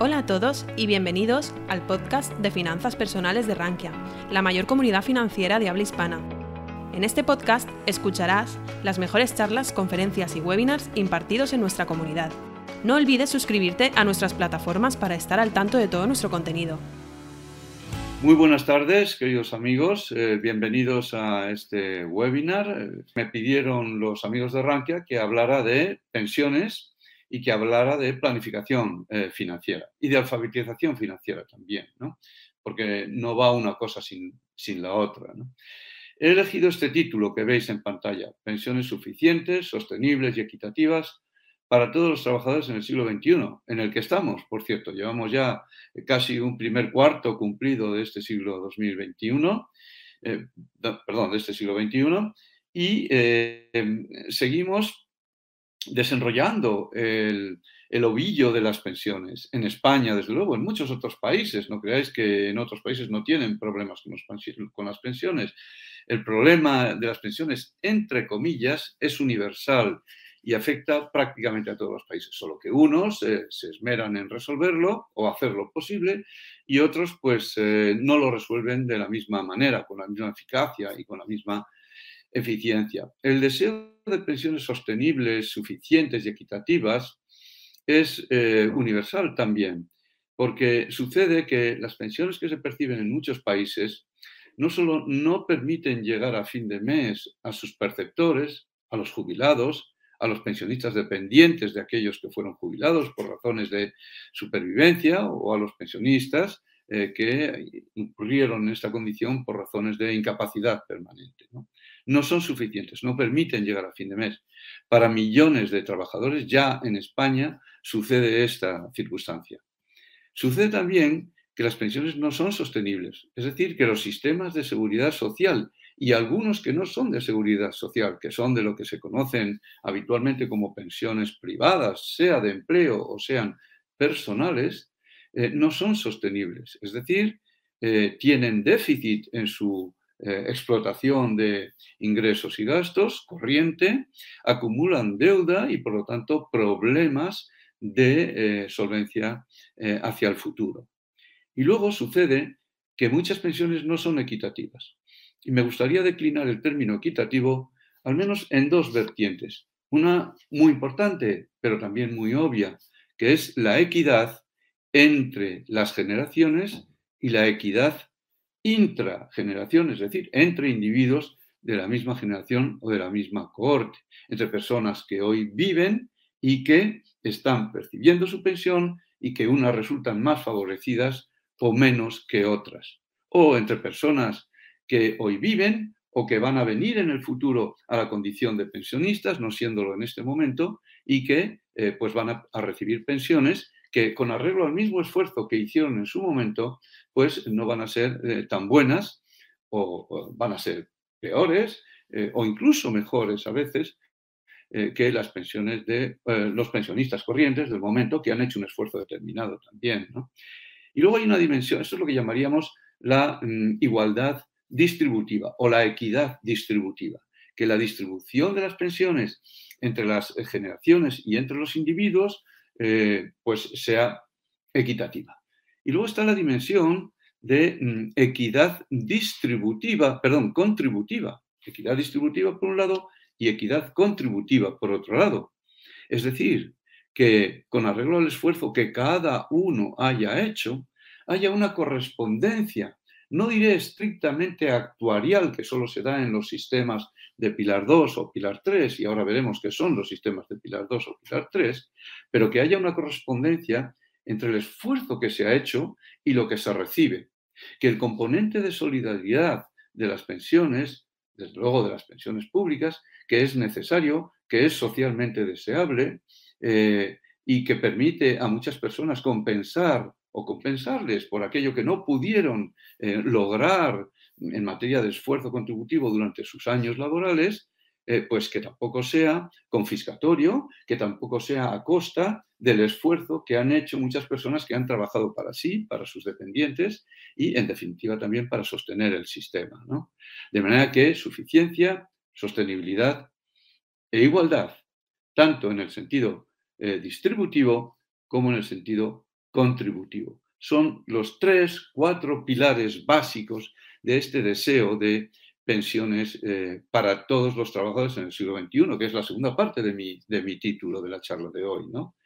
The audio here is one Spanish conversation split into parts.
Hola a todos y bienvenidos al podcast de finanzas personales de Rankia, la mayor comunidad financiera de habla hispana. En este podcast escucharás las mejores charlas, conferencias y webinars impartidos en nuestra comunidad. No olvides suscribirte a nuestras plataformas para estar al tanto de todo nuestro contenido. Muy buenas tardes, queridos amigos. Eh, bienvenidos a este webinar. Me pidieron los amigos de Rankia que hablara de pensiones y que hablara de planificación eh, financiera y de alfabetización financiera también, ¿no? porque no va una cosa sin, sin la otra. He elegido este título que veis en pantalla, Pensiones suficientes, sostenibles y equitativas para todos los trabajadores en el siglo XXI, en el que estamos, por cierto. Llevamos ya casi un primer cuarto cumplido de este siglo 2021, eh, perdón, de este siglo XXI, y eh, seguimos desenrollando el, ovillo de las pensiones. En España, desde luego, en muchos otros países. No creáis que en otros países no tienen problemas con, las pensiones. El problema de las pensiones, entre comillas, es universal y afecta prácticamente a todos los países, solo que unos eh, se esmeran en resolverlo o hacerlo posible y otros pues eh, no lo resuelven de la misma manera, con la misma eficacia y con la misma eficiencia. El deseo de pensiones sostenibles, suficientes y equitativas es eh, universal también, porque sucede que las pensiones que se perciben en muchos países no solo no permiten llegar a fin de mes a sus perceptores, a los jubilados, a los pensionistas dependientes de aquellos que fueron jubilados por razones de supervivencia o a los pensionistas eh, que incurrieron en esta condición por razones de incapacidad permanente. No son suficientes, no permiten llegar a fin de mes. Para millones de trabajadores ya en España sucede esta circunstancia. Sucede también que las pensiones no son sostenibles, es decir, que los sistemas de seguridad social y algunos que no son de seguridad social, que son de lo que se conocen habitualmente como pensiones privadas, sea de empleo o sean personales, eh, no son sostenibles, es decir, eh, tienen déficit en su eh, explotación de ingresos y gastos corriente, acumulan deuda y por lo tanto problemas de eh, solvencia eh, hacia el futuro. Y luego sucede que muchas pensiones no son equitativas. Y me gustaría declinar el término equitativo al menos en dos vertientes. Una muy importante, pero también muy obvia, que es la equidad entre las generaciones y la equidad intrageneración, es decir, entre individuos de la misma generación o de la misma cohorte, entre personas que hoy viven y que están percibiendo su pensión y que unas resultan más favorecidas o menos que otras, o entre personas que hoy viven o que van a venir en el futuro a la condición de pensionistas, no siéndolo en este momento, y que eh, pues van a, a recibir pensiones que con arreglo al mismo esfuerzo que hicieron en su momento, pues no van a ser eh, tan buenas o, van a ser peores eh, o incluso mejores a veces eh, que las pensiones de los pensionistas corrientes del momento que han hecho un esfuerzo determinado también. Y luego hay una dimensión, esto es lo que llamaríamos la mm, igualdad distributiva o la equidad distributiva, que la distribución de las pensiones entre las generaciones y entre los individuos eh, pues sea equitativa. Y luego está la dimensión de mm, equidad distributiva, perdón, contributiva. Equidad distributiva por un lado y equidad contributiva por otro lado. Es decir, que con arreglo al esfuerzo que cada uno haya hecho, haya una correspondencia, no diré estrictamente actuarial, que solo se da en los sistemas de Pilar 2 o Pilar 3, y ahora veremos qué son los sistemas de Pilar 2 o Pilar 3, pero que haya una correspondencia entre el esfuerzo que se ha hecho y lo que se recibe. Que el componente de solidaridad de las pensiones, desde luego de las pensiones públicas, que es necesario, que es socialmente deseable eh, y que permite a muchas personas compensar o compensarles por aquello que no pudieron eh, lograr en materia de esfuerzo contributivo durante sus años laborales, eh, pues que tampoco sea confiscatorio, que tampoco sea a costa del esfuerzo que han hecho muchas personas que han trabajado para sí, para sus dependientes y, en definitiva, también para sostener el sistema. De manera que suficiencia, sostenibilidad e igualdad, tanto en el sentido eh, distributivo como en el sentido contributivo. Son los tres, cuatro pilares básicos de este deseo de pensiones eh, para todos los trabajadores en el siglo XXI, que es la segunda parte de mi, de mi título de la charla de hoy, ¿no?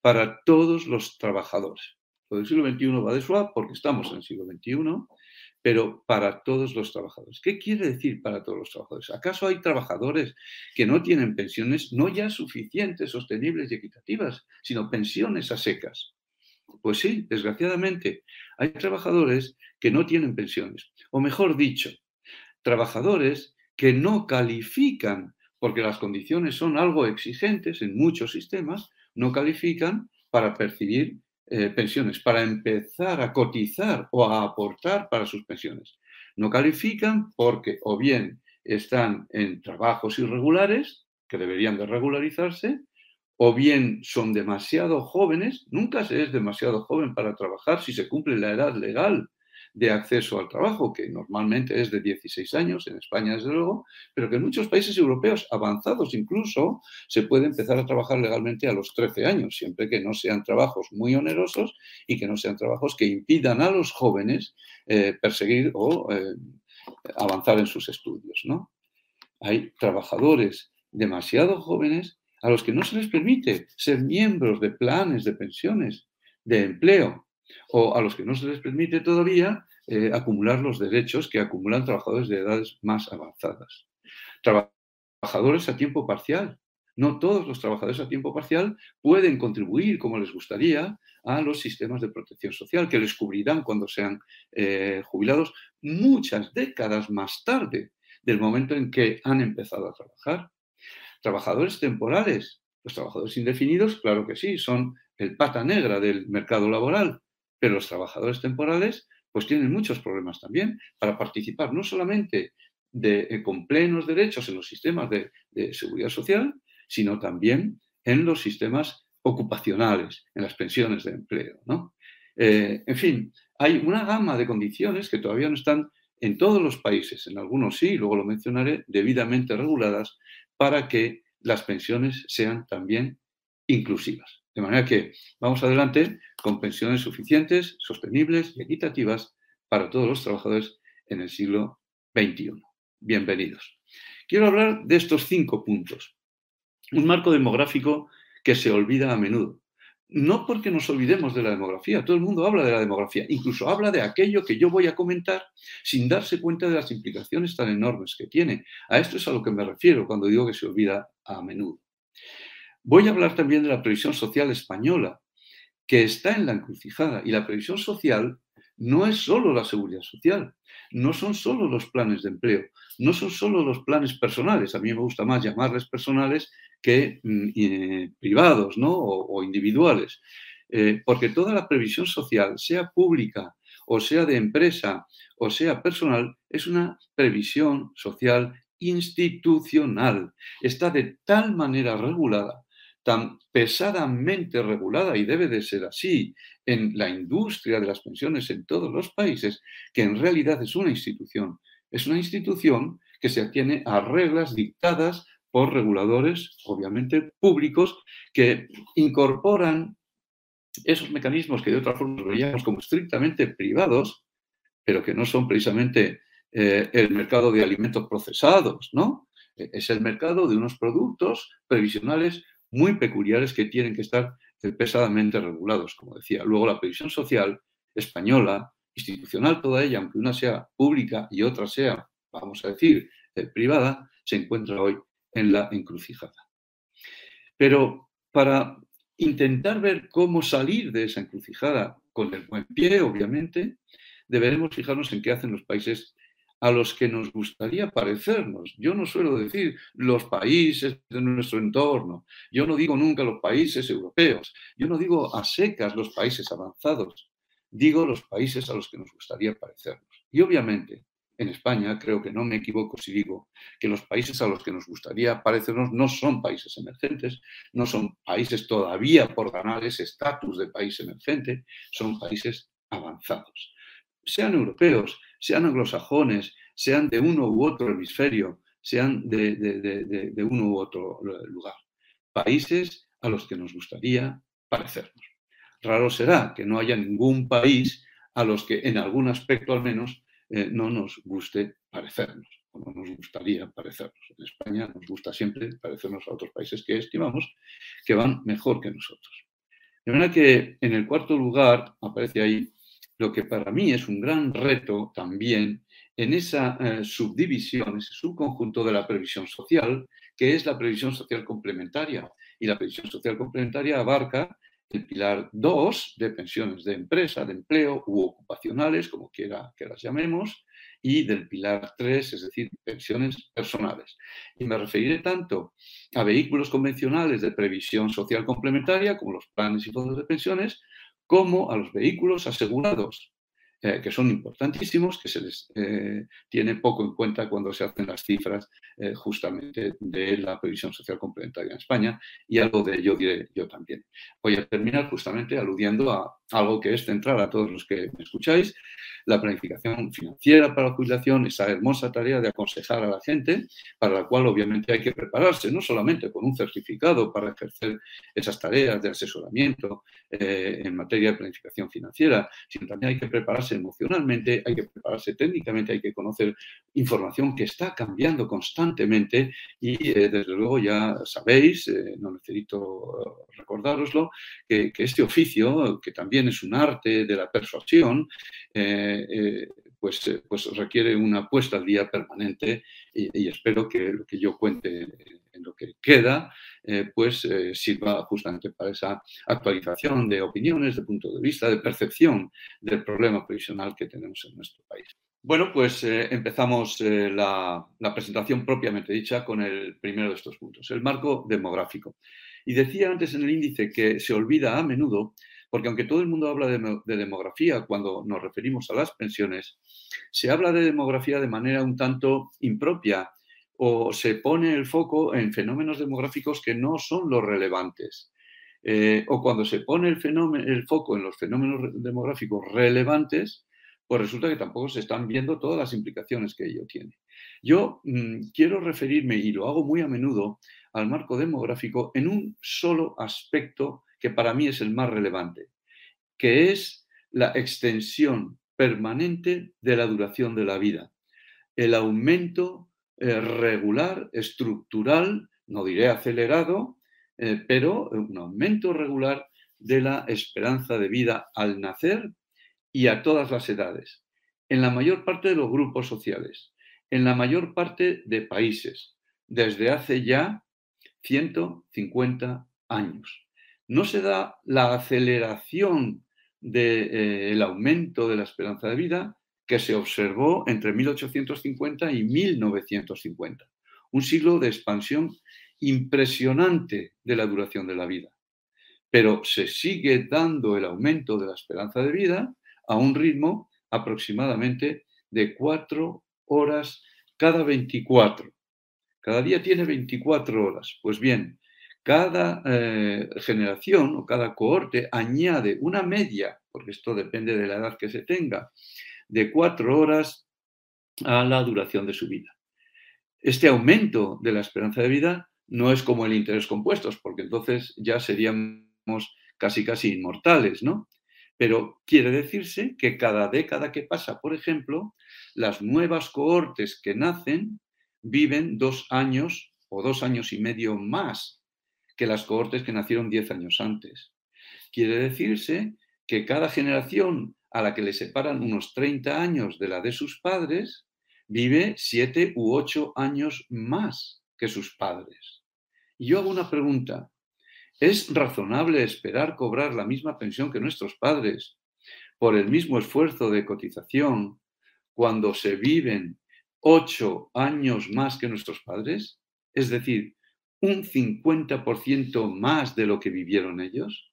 Para todos los trabajadores. Lo del siglo XXI va de suave porque estamos en el siglo XXI, pero para todos los trabajadores. ¿Qué quiere decir para todos los trabajadores? ¿Acaso hay trabajadores que no tienen pensiones no ya suficientes, sostenibles y equitativas, sino pensiones a secas? Pues sí, desgraciadamente, hay trabajadores que no tienen pensiones, o mejor dicho, trabajadores que no califican, porque las condiciones son algo exigentes en muchos sistemas, no califican para percibir eh, pensiones, para empezar a cotizar o a aportar para sus pensiones. No califican porque o bien están en trabajos irregulares, que deberían de regularizarse, o bien son demasiado jóvenes, nunca se es demasiado joven para trabajar si se cumple la edad legal de acceso al trabajo, que normalmente es de 16 años, en España desde luego, pero que en muchos países europeos avanzados incluso se puede empezar a trabajar legalmente a los 13 años, siempre que no sean trabajos muy onerosos y que no sean trabajos que impidan a los jóvenes eh, perseguir o eh, avanzar en sus estudios. ¿no? Hay trabajadores demasiado jóvenes a los que no se les permite ser miembros de planes de pensiones, de empleo, o a los que no se les permite todavía eh, acumular los derechos que acumulan trabajadores de edades más avanzadas. Trabajadores a tiempo parcial. No todos los trabajadores a tiempo parcial pueden contribuir como les gustaría a los sistemas de protección social que les cubrirán cuando sean eh, jubilados muchas décadas más tarde del momento en que han empezado a trabajar. Trabajadores temporales. Los trabajadores indefinidos, claro que sí, son el pata negra del mercado laboral pero los trabajadores temporales pues tienen muchos problemas también para participar no solamente eh, con plenos derechos en los sistemas de, seguridad social, sino también en los sistemas ocupacionales, en las pensiones de empleo. Eh, en fin, hay una gama de condiciones que todavía no están en todos los países, en algunos sí, luego lo mencionaré, debidamente reguladas para que las pensiones sean también inclusivas. De manera que vamos adelante con pensiones suficientes, sostenibles y equitativas para todos los trabajadores en el siglo XXI. Bienvenidos. Quiero hablar de estos cinco puntos. Un marco demográfico que se olvida a menudo. No porque nos olvidemos de la demografía, todo el mundo habla de la demografía, incluso habla de aquello que yo voy a comentar sin darse cuenta de las implicaciones tan enormes que tiene. A esto es a lo que me refiero cuando digo que se olvida a menudo. Voy a hablar también de la previsión social española, que está en la encrucijada. Y la previsión social no es solo la seguridad social, no son solo los planes de empleo, no son solo los planes personales. A mí me gusta más llamarles personales que mm, privados ¿no? o, individuales. Eh, porque toda la previsión social, sea pública o sea de empresa o sea personal, es una previsión social institucional. Está de tal manera regulada tan pesadamente regulada, y debe de ser así, en la industria de las pensiones en todos los países, que en realidad es una institución. Es una institución que se atiene a reglas dictadas por reguladores, obviamente públicos, que incorporan esos mecanismos que de otra forma veíamos como estrictamente privados, pero que no son precisamente eh, el mercado de alimentos procesados, ¿no? Es el mercado de unos productos previsionales muy peculiares que tienen que estar pesadamente regulados, como decía. Luego la previsión social española, institucional toda ella, aunque una sea pública y otra sea, vamos a decir, eh, privada, se encuentra hoy en la encrucijada. Pero para intentar ver cómo salir de esa encrucijada con el buen pie, obviamente, deberemos fijarnos en qué hacen los países a los que nos gustaría parecernos. Yo no suelo decir los países de nuestro entorno, yo no digo nunca los países europeos, yo no digo a secas los países avanzados, digo los países a los que nos gustaría parecernos. Y obviamente, en España creo que no me equivoco si digo que los países a los que nos gustaría parecernos no son países emergentes, no son países todavía por ganar ese estatus de país emergente, son países avanzados. Sean europeos, sean anglosajones, sean de uno u otro hemisferio, sean de, uno u otro lugar. Países a los que nos gustaría parecernos. raro será que no haya ningún país a los que en algún aspecto al menos eh, no nos guste parecernos, o no nos gustaría parecernos. En España nos gusta siempre parecernos a otros países que estimamos que van mejor que nosotros. De manera que en el cuarto lugar aparece ahí lo que para mí es un gran reto también en esa eh, subdivisión, ese subconjunto de la previsión social, que es la previsión social complementaria. Y la previsión social complementaria abarca el pilar 2 de pensiones de empresa, de empleo u ocupacionales, como quiera que las llamemos, y del pilar 3, es decir, pensiones personales. Y me referiré tanto a vehículos convencionales de previsión social complementaria, como los planes y fondos de pensiones, como a los vehículos asegurados eh, que son importantísimos, que se les eh, tiene poco en cuenta cuando se hacen las cifras eh, justamente de la previsión social complementaria en España y algo de ello diré yo también. Voy a terminar justamente aludiendo a algo que es central a todos los que me escucháis, la planificación financiera para la jubilación, esa hermosa tarea de aconsejar a la gente, para la cual obviamente hay que prepararse, no solamente con un certificado para ejercer esas tareas de asesoramiento en materia de planificación financiera, sino también hay que prepararse emocionalmente, hay que prepararse técnicamente, hay que conocer información que está cambiando constantemente y eh, desde luego ya sabéis, eh, no necesito recordároslo, que, este oficio, que también es un arte de la persuasión, eh, pues, pues requiere una puesta al día permanente y, y espero que lo que yo cuente lo que queda, eh, pues eh, sirva justamente para esa actualización de opiniones, de punto de vista, de percepción del problema previsional que tenemos en nuestro país. Bueno, pues eh, empezamos la, presentación propiamente dicha con el primero de estos puntos, el marco demográfico. Y decía antes en el índice que se olvida a menudo, porque aunque todo el mundo habla de demografía cuando nos referimos a las pensiones, se habla de demografía de manera un tanto impropia o se pone el foco en fenómenos demográficos que no son los relevantes. Eh, o cuando se pone el, fenómeno, el foco en los fenómenos demográficos relevantes, pues resulta que tampoco se están viendo todas las implicaciones que ello tiene. Yo mm, quiero referirme, y lo hago muy a menudo, al marco demográfico en un solo aspecto que para mí es el más relevante, que es la extensión permanente de la duración de la vida, el aumento eh, regular, estructural, no diré acelerado, eh, pero un aumento regular de la esperanza de vida al nacer y a todas las edades, en la mayor parte de los grupos sociales, en la mayor parte de países, desde hace ya 150 años. No se da la aceleración del eh, aumento de la esperanza de vida que se observó entre 1850 y 1950. Un siglo de expansión impresionante de la duración de la vida. Pero se sigue dando el aumento de la esperanza de vida a un ritmo aproximadamente de cuatro horas cada 24. Cada día tiene 24 horas. Pues bien, cada eh, generación o cada cohorte añade una media, porque esto depende de la edad que se tenga, de cuatro horas a la duración de su vida. Este aumento de la esperanza de vida no es como el interés compuestos, porque entonces ya seríamos casi casi inmortales, ¿no? Pero quiere decirse que cada década que pasa, por ejemplo, las nuevas cohortes que nacen viven dos años o dos años y medio más que las cohortes que nacieron diez años antes. Quiere decirse que cada generación a la que le separan unos 30 años de la de sus padres, vive 7 u 8 años más que sus padres. Y yo hago una pregunta. ¿Es razonable esperar cobrar la misma pensión que nuestros padres por el mismo esfuerzo de cotización cuando se viven 8 años más que nuestros padres? Es decir, un 50% más de lo que vivieron ellos.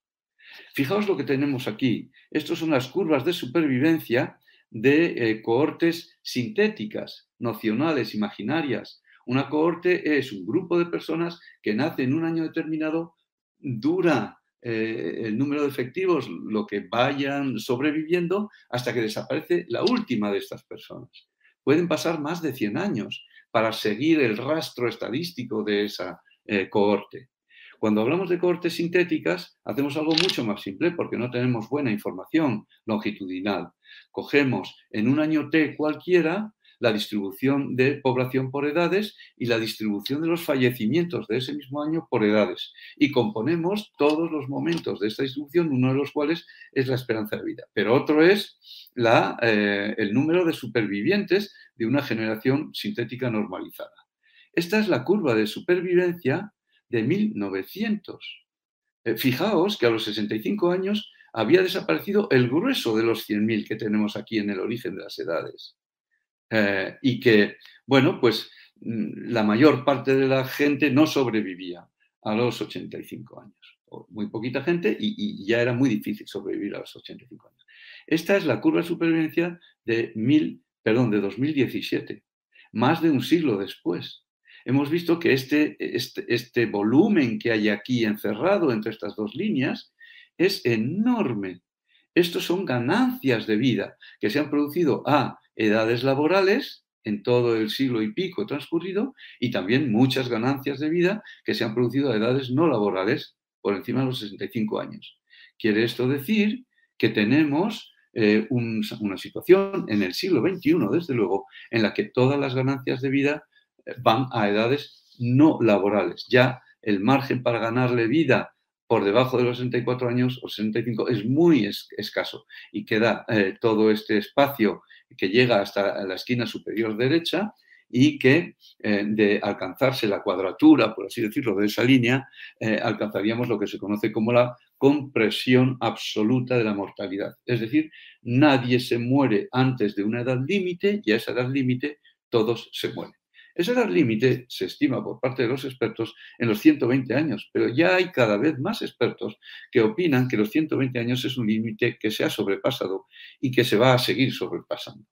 Fijaos lo que tenemos aquí. Estas son las curvas de supervivencia de eh, cohortes sintéticas, nocionales, imaginarias. Una cohorte es un grupo de personas que nace en un año determinado, dura eh, el número de efectivos, lo que vayan sobreviviendo, hasta que desaparece la última de estas personas. Pueden pasar más de 100 años para seguir el rastro estadístico de esa eh, cohorte. Cuando hablamos de cohortes sintéticas, hacemos algo mucho más simple porque no tenemos buena información longitudinal. Cogemos en un año T cualquiera la distribución de población por edades y la distribución de los fallecimientos de ese mismo año por edades. Y componemos todos los momentos de esta distribución, uno de los cuales es la esperanza de vida. Pero otro es eh, el número de supervivientes de una generación sintética normalizada. Esta es la curva de supervivencia de 1900. Eh, fijaos que a los 65 años había desaparecido el grueso de los 100.000 que tenemos aquí en el origen de las edades. Eh, y que, bueno, pues mm, la mayor parte de la gente no sobrevivía a los 85 años. muy poquita gente y, ya era muy difícil sobrevivir a los 85 años. Esta es la curva de supervivencia de, mil, perdón, de 2017, más de un siglo después. Hemos visto que este, este, este volumen que hay aquí encerrado entre estas dos líneas es enorme. Estos son ganancias de vida que se han producido a edades laborales en todo el siglo y pico transcurrido y también muchas ganancias de vida que se han producido a edades no laborales por encima de los 65 años. Quiere esto decir que tenemos eh, una situación en el siglo XXI, desde luego, en la que todas las ganancias de vida van a edades no laborales. Ya el margen para ganarle vida por debajo de los 64 años o 65 es muy escaso y queda eh, todo este espacio que llega hasta la esquina superior derecha y que eh, de alcanzarse la cuadratura, por así decirlo, de esa línea, eh, alcanzaríamos lo que se conoce como la compresión absoluta de la mortalidad. Es decir, nadie se muere antes de una edad límite y a esa edad límite todos se mueren. Esa edad límite se estima por parte de los expertos en los 120 años, pero ya hay cada vez más expertos que opinan que los 120 años es un límite que se ha sobrepasado y que se va a seguir sobrepasando.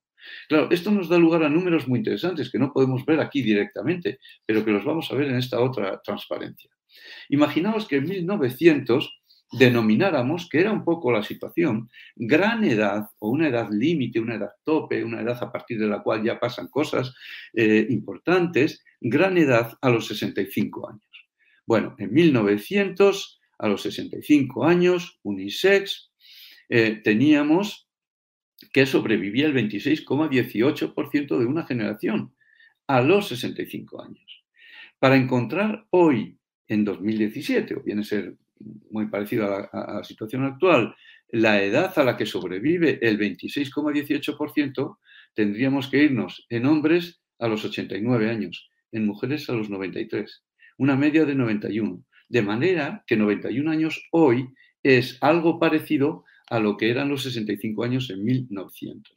Claro, esto nos da lugar a números muy interesantes que no podemos ver aquí directamente, pero que los vamos a ver en esta otra transparencia. Imaginaos que en 1900 denomináramos, que era un poco la situación, gran edad o una edad límite, una edad tope, una edad a partir de la cual ya pasan cosas eh, importantes, gran edad a los 65 años. Bueno, en 1900, a los 65 años, unisex, eh, teníamos que sobrevivía el 26,18% de una generación a los 65 años. Para encontrar hoy, en 2017, o viene a ser muy parecido a la, situación actual, la edad a la que sobrevive el 26,18%, tendríamos que irnos en hombres a los 89 años, en mujeres a los 93, una media de 91. De manera que 91 años hoy es algo parecido a lo que eran los 65 años en 1900.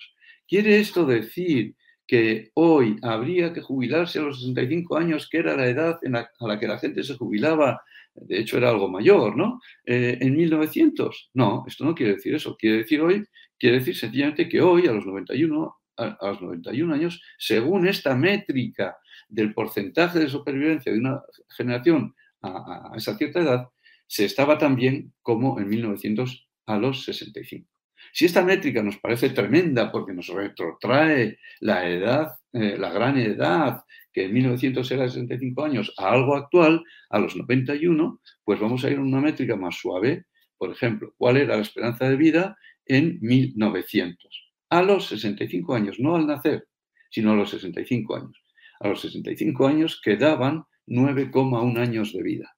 ¿Quiere esto decir que hoy habría que jubilarse a los 65 años, que era la edad a la que la gente se jubilaba de hecho era algo mayor, ¿no? Eh, en 1900, no, esto no quiere decir eso, quiere decir hoy, quiere decir sencillamente que hoy, a los 91, a, los 91 años, según esta métrica del porcentaje de supervivencia de una generación a, esa cierta edad, se estaba tan bien como en 1900 a los 65. Si esta métrica nos parece tremenda porque nos retrotrae la edad, eh, la gran edad, que en 1900 era de 65 años, a algo actual, a los 91, pues vamos a ir a una métrica más suave. Por ejemplo, ¿cuál era la esperanza de vida en 1900? A los 65 años, no al nacer, sino a los 65 años. A los 65 años quedaban 9,1 años de vida.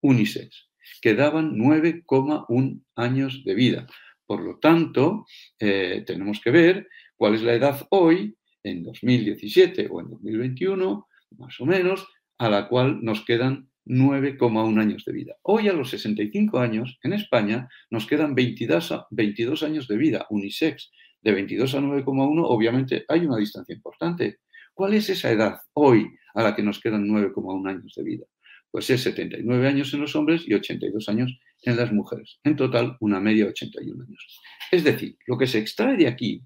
Unisex. Quedaban 9,1 años de vida. Por lo tanto, eh, tenemos que ver cuál es la edad hoy, en 2017 o en 2021, más o menos, a la cual nos quedan 9,1 años de vida. Hoy a los 65 años, en España, nos quedan 22, 22 años de vida, unisex. De 22 a 9,1, obviamente hay una distancia importante. ¿Cuál es esa edad hoy a la que nos quedan 9,1 años de vida? Pues es 79 años en los hombres y 82 años en las mujeres. En total, una media de 81 años. Es decir, lo que se extrae de aquí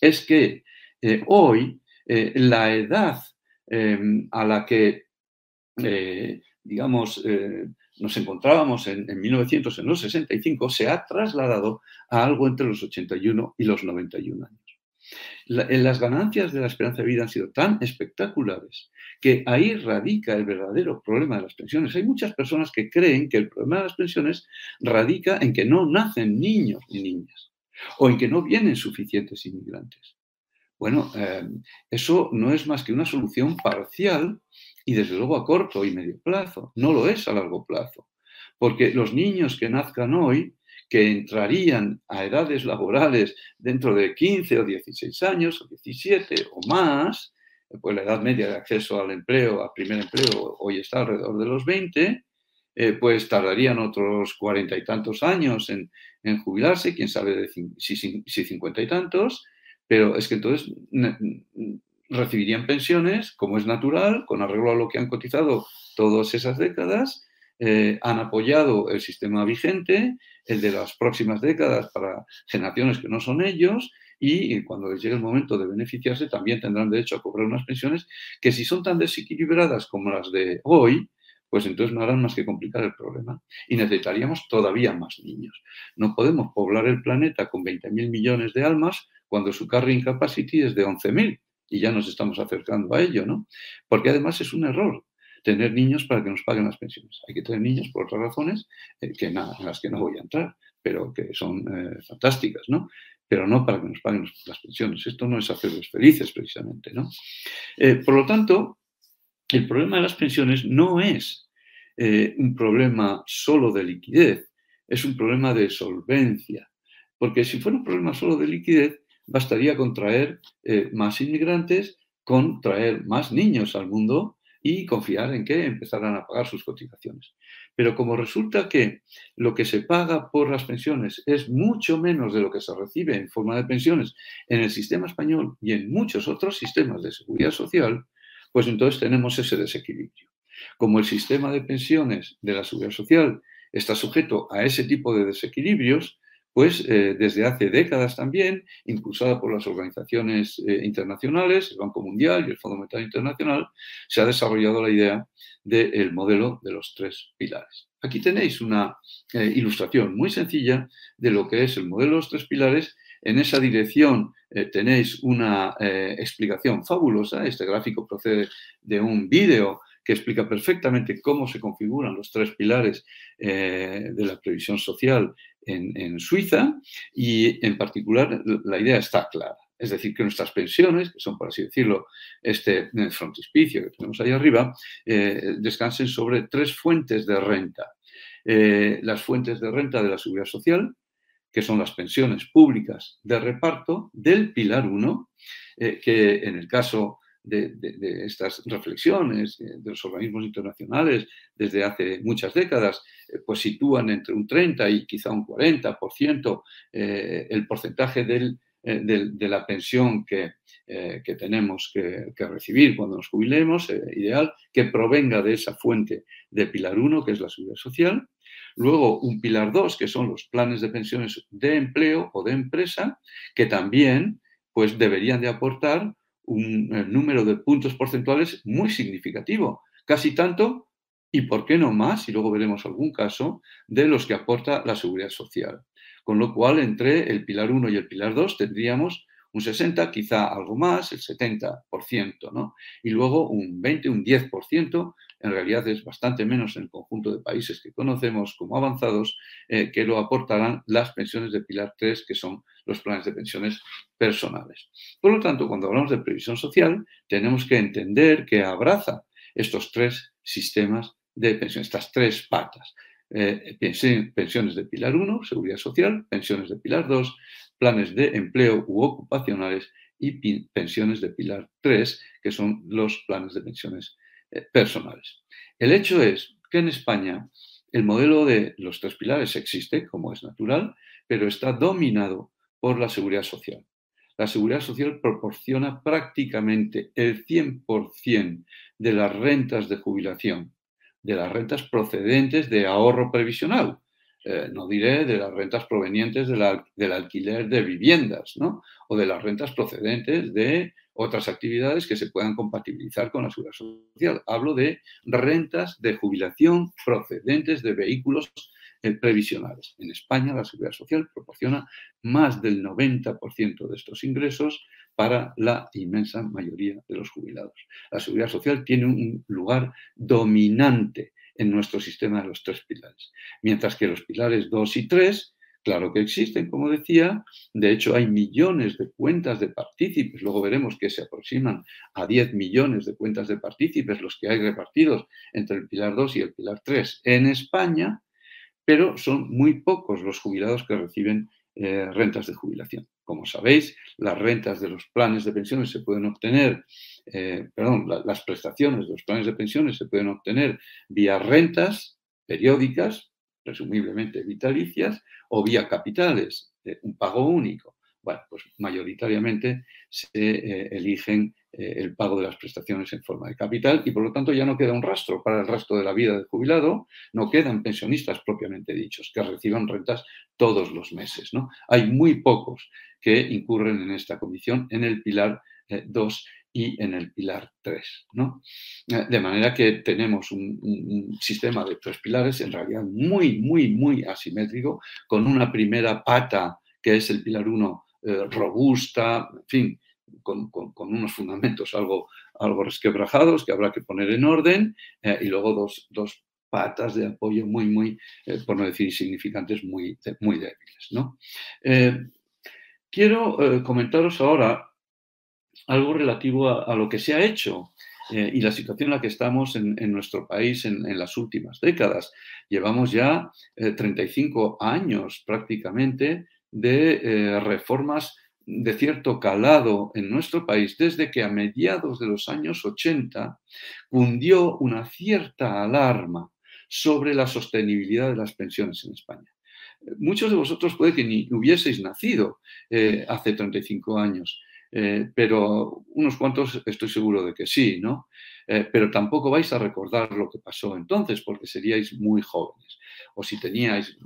es que eh, hoy eh, la edad em, a la que, eh, digamos, nos encontrábamos en, en, 1900, en los 65, se ha trasladado a algo entre los 81 y los 91 años. las ganancias de la esperanza de vida han sido tan espectaculares que ahí radica el verdadero problema de las pensiones. Hay muchas personas que creen que el problema de las pensiones radica en que no nacen niños ni niñas o en que no vienen suficientes inmigrantes. Bueno, eh, eso no es más que una solución parcial y desde luego a corto y medio plazo. No lo es a largo plazo. Porque los niños que nazcan hoy, que entrarían a edades laborales dentro de 15 o 16 años, o 17 o más, pues la edad media de acceso al empleo, al primer empleo, hoy está alrededor de los 20, eh, pues tardarían otros cuarenta y tantos años en, jubilarse, quién sabe de, si cincuenta y tantos, pero es que entonces recibirían pensiones, como es natural, con arreglo a lo que han cotizado todas esas décadas, eh, han apoyado el sistema vigente, el de las próximas décadas para generaciones que no son ellos, y cuando les llegue el momento de beneficiarse también tendrán derecho a cobrar unas pensiones que si son tan desequilibradas como las de hoy, pues entonces no harán más que complicar el problema. Y necesitaríamos todavía más niños. No podemos poblar el planeta con 20.000 millones de almas cuando su carrying capacity es de 11.000 y ya nos estamos acercando a ello, ¿no? Porque además es un error tener niños para que nos paguen las pensiones. Hay que tener niños por otras razones eh, que nada, en las que no voy a entrar, pero que son eh, fantásticas, ¿no? Pero no para que nos paguen las pensiones. Esto no es hacerlos felices, precisamente, ¿no? Eh, por lo tanto, el problema de las pensiones no es un problema solo de liquidez, es un problema de solvencia. Porque si fuera un problema solo de liquidez, bastaría con traer eh, más inmigrantes, con traer más niños al mundo y confiar en que empezarán a pagar sus cotizaciones. Pero como resulta que lo que se paga por las pensiones es mucho menos de lo que se recibe en forma de pensiones en el sistema español y en muchos otros sistemas de seguridad social, pues entonces tenemos ese desequilibrio. Como el sistema de pensiones de la seguridad social está sujeto a ese tipo de desequilibrios, pues eh, desde hace décadas también, impulsada por las organizaciones eh, internacionales, el Banco Mundial y el Fondo Monetario Internacional, se ha desarrollado la idea del modelo de los tres pilares. Aquí tenéis una eh, ilustración muy sencilla de lo que es el modelo de los tres pilares. En esa dirección tenéis una explicación fabulosa. Este gráfico procede de un vídeo que explica perfectamente cómo se configuran los tres pilares de la previsión social en, Suiza y en particular la idea está clara. Es decir, que nuestras pensiones, que son, por así decirlo, este eh, frontispicio que tenemos ahí arriba, eh, descansen sobre tres fuentes de renta. Eh, las fuentes de renta de la seguridad social, que son las pensiones públicas de reparto del pilar 1, que en el caso de, estas reflexiones eh, de los organismos internacionales desde hace muchas décadas, eh, pues sitúan entre un 30 y quizá un 40% eh, el porcentaje de la pensión que, que tenemos que, recibir cuando nos jubilemos, ideal, que provenga de esa fuente de pilar 1, que es la seguridad social. Luego, un pilar 2, que son los planes de pensiones de empleo o de empresa, que también pues, deberían de aportar un eh, número de puntos porcentuales muy significativo, casi tanto y, ¿por qué no más? Y luego veremos algún caso de los que aporta la seguridad social. Con lo cual, entre el pilar 1 y el pilar 2 tendríamos un 60, quizá algo más, el 70%, ¿no? Y luego un 20, un 10%, en realidad es bastante menos en el conjunto de países que conocemos como avanzados, eh, que lo aportarán las pensiones de pilar 3, que son los planes de pensiones personales. Por lo tanto, cuando hablamos de previsión social, tenemos que entender que abraza estos tres sistemas de pensión, estas tres patas. Eh, pensiones de pilar 1, seguridad social, pensiones de pilar 2, planes de empleo u ocupacionales y pensiones de pilar 3, que son los planes de pensiones eh, personales. El hecho es que en España el modelo de los tres pilares existe, como es natural, pero está dominado por la seguridad social. La seguridad social proporciona prácticamente el 100% de las rentas de jubilación de las rentas procedentes de ahorro previsional. Eh, no diré de las rentas provenientes del alquiler de viviendas, ¿no? O de las rentas procedentes de otras actividades que se puedan compatibilizar con la seguridad social. Hablo de rentas de jubilación procedentes de vehículos eh, previsionales. En España la seguridad social proporciona más del 90% de estos ingresos para la inmensa mayoría de los jubilados. La seguridad social tiene un lugar dominante en nuestro sistema de los tres pilares, mientras que los pilares 2 y 3 Claro que existen, como decía. De hecho, hay millones de cuentas de partícipes. Luego veremos que se aproximan a 10 millones de cuentas de partícipes los que hay repartidos entre el Pilar 2 y el Pilar 3 en España, pero son muy pocos los jubilados que reciben eh, rentas de jubilación. Como sabéis, las rentas de los planes de pensiones se pueden obtener, eh, perdón, las prestaciones de los planes de pensiones se pueden obtener vía rentas periódicas, presumiblemente vitalicias, o vía capitales, un pago único. Bueno, pues mayoritariamente se eh, eligen eh, el pago de las prestaciones en forma de capital y por lo tanto ya no queda un rastro para el resto de la vida del jubilado, no quedan pensionistas propiamente dichos que reciban rentas todos los meses. ¿no? Hay muy pocos que incurren en esta condición en el pilar 2 eh, y en el pilar 3. ¿no? Eh, de manera que tenemos un, sistema de tres pilares en realidad muy, muy, muy asimétrico, con una primera pata que es el pilar 1 eh, robusta, en fin, con, unos fundamentos algo, algo resquebrajados que habrá que poner en orden, eh, y luego dos, dos, patas de apoyo muy, muy, por no decir insignificantes, muy, muy débiles. ¿no? quiero comentaros ahora algo relativo a, lo que se ha hecho eh, y la situación en la que estamos en, nuestro país en, las últimas décadas. Llevamos ya 35 eh, años prácticamente de eh, reformas de cierto calado en nuestro país desde que a mediados de los años 80 cundió una cierta alarma sobre la sostenibilidad de las pensiones en España. Muchos de vosotros puede que ni hubieseis nacido hace 35 años, eh, pero unos cuantos estoy seguro de que sí, ¿no? Eh, pero tampoco vais a recordar lo que pasó entonces porque seríais muy jóvenes. O si teníais,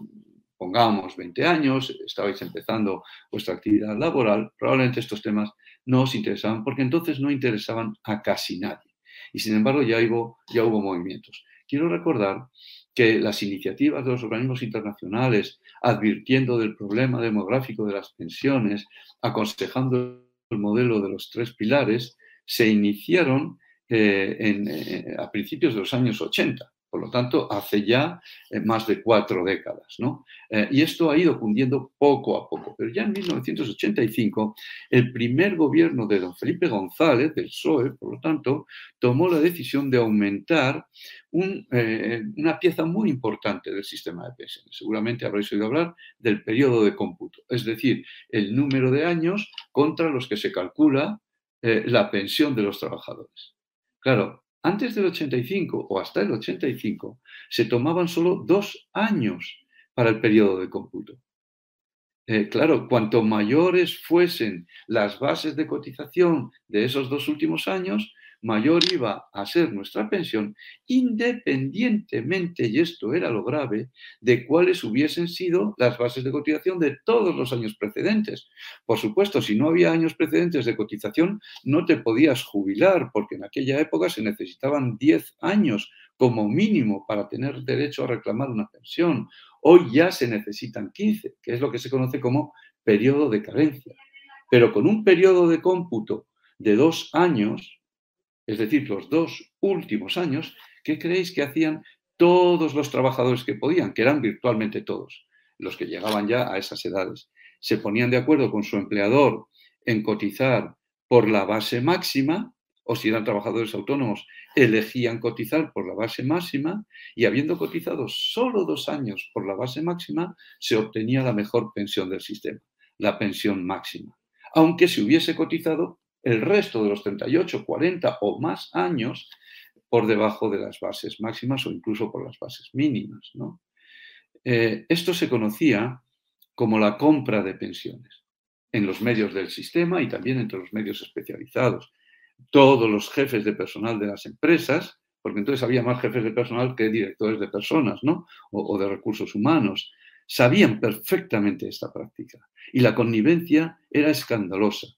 pongamos, 20 años, estabais empezando vuestra actividad laboral, probablemente estos temas no os interesaban porque entonces no interesaban a casi nadie. Y sin embargo ya hubo, ya hubo movimientos. Quiero recordar que las iniciativas de los organismos internacionales advirtiendo del problema demográfico de las pensiones, aconsejando el modelo de los tres pilares se iniciaron eh, eh, a principios de los años 80, por lo tanto, hace ya eh, más de cuatro décadas. ¿no? y esto ha ido cundiendo poco a poco, pero ya en 1985 el primer gobierno de don Felipe González, del PSOE, por lo tanto, tomó la decisión de aumentar una pieza muy importante del sistema de pensiones. Seguramente habréis oído hablar del periodo de cómputo, es decir, el número de años contra los que se calcula la pensión de los trabajadores. Claro, antes del 85 o hasta el 85 se tomaban solo dos años para el periodo de cómputo. Eh, claro, cuanto mayores fuesen las bases de cotización de esos dos últimos años, mayor iba a ser nuestra pensión, independientemente, y esto era lo grave, de cuáles hubiesen sido las bases de cotización de todos los años precedentes. Por supuesto, si no había años precedentes de cotización, no te podías jubilar, porque en aquella época se necesitaban 10 años como mínimo para tener derecho a reclamar una pensión. Hoy ya se necesitan 15, que es lo que se conoce como periodo de carencia. Pero con un periodo de cómputo de dos años, es decir, los dos últimos años, ¿qué creéis que hacían todos los trabajadores que podían, que eran virtualmente todos, los que llegaban ya a esas edades? Se ponían de acuerdo con su empleador en cotizar por la base máxima, o si eran trabajadores autónomos, elegían cotizar por la base máxima y habiendo cotizado solo dos años por la base máxima, se obtenía la mejor pensión del sistema, la pensión máxima. Aunque se hubiese cotizado el resto de los 38, 40 o más años por debajo de las bases máximas o incluso por las bases mínimas. Eh, esto se conocía como la compra de pensiones en los medios del sistema y también entre los medios especializados. Todos los jefes de personal de las empresas, porque entonces había más jefes de personal que directores de personas ¿no? o de recursos humanos, sabían perfectamente esta práctica y la connivencia era escandalosa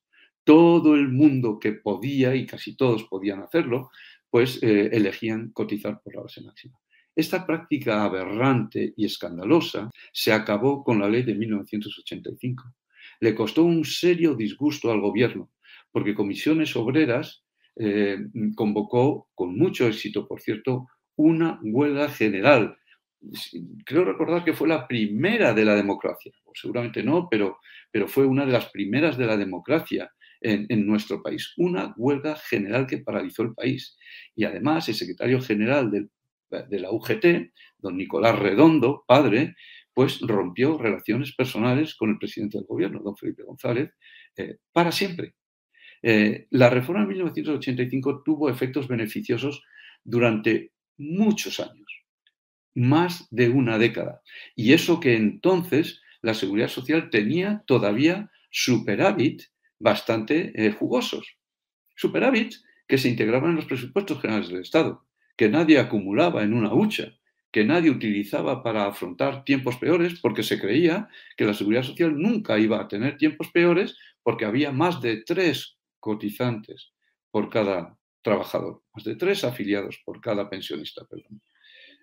todo el mundo que podía, y casi todos podían hacerlo, pues eh, elegían cotizar por la base máxima. Esta práctica aberrante y escandalosa se acabó con la ley de 1985. Le costó un serio disgusto al gobierno, porque Comisiones Obreras eh, convocó, con mucho éxito, por cierto, una huelga general. Creo recordar que fue la primera de la democracia, seguramente no, pero, pero fue una de las primeras de la democracia en, nuestro país. Una huelga general que paralizó el país. Y además el secretario general de la UGT, don Nicolás Redondo, padre, pues rompió relaciones personales con el presidente del gobierno, don Felipe González, eh, para siempre. Eh, la reforma de 1985 tuvo efectos beneficiosos durante muchos años, más de una década. Y eso que entonces la seguridad social tenía todavía superávit bastante eh, jugosos. Superávit que se integraban en los presupuestos generales del Estado, que nadie acumulaba en una hucha, que nadie utilizaba para afrontar tiempos peores porque se creía que la seguridad social nunca iba a tener tiempos peores porque había más de tres cotizantes por cada trabajador, más de tres afiliados por cada pensionista.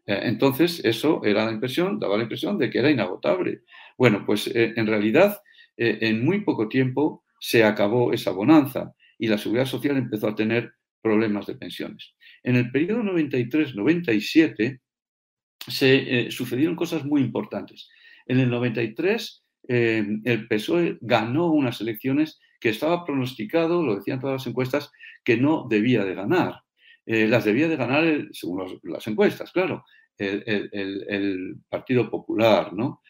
Eh, entonces, eso era la impresión, daba la impresión de que era inagotable. Bueno, pues eh, en realidad, en muy poco tiempo se acabó esa bonanza y la seguridad social empezó a tener problemas de pensiones. En el periodo 93-97 se eh, sucedieron cosas muy importantes. En el 93 eh, el PSOE ganó unas elecciones que estaba pronosticado, lo decían todas las encuestas, que no debía de ganar. Eh, las debía de ganar, según las encuestas, claro, el, Partido Popular, ¿no?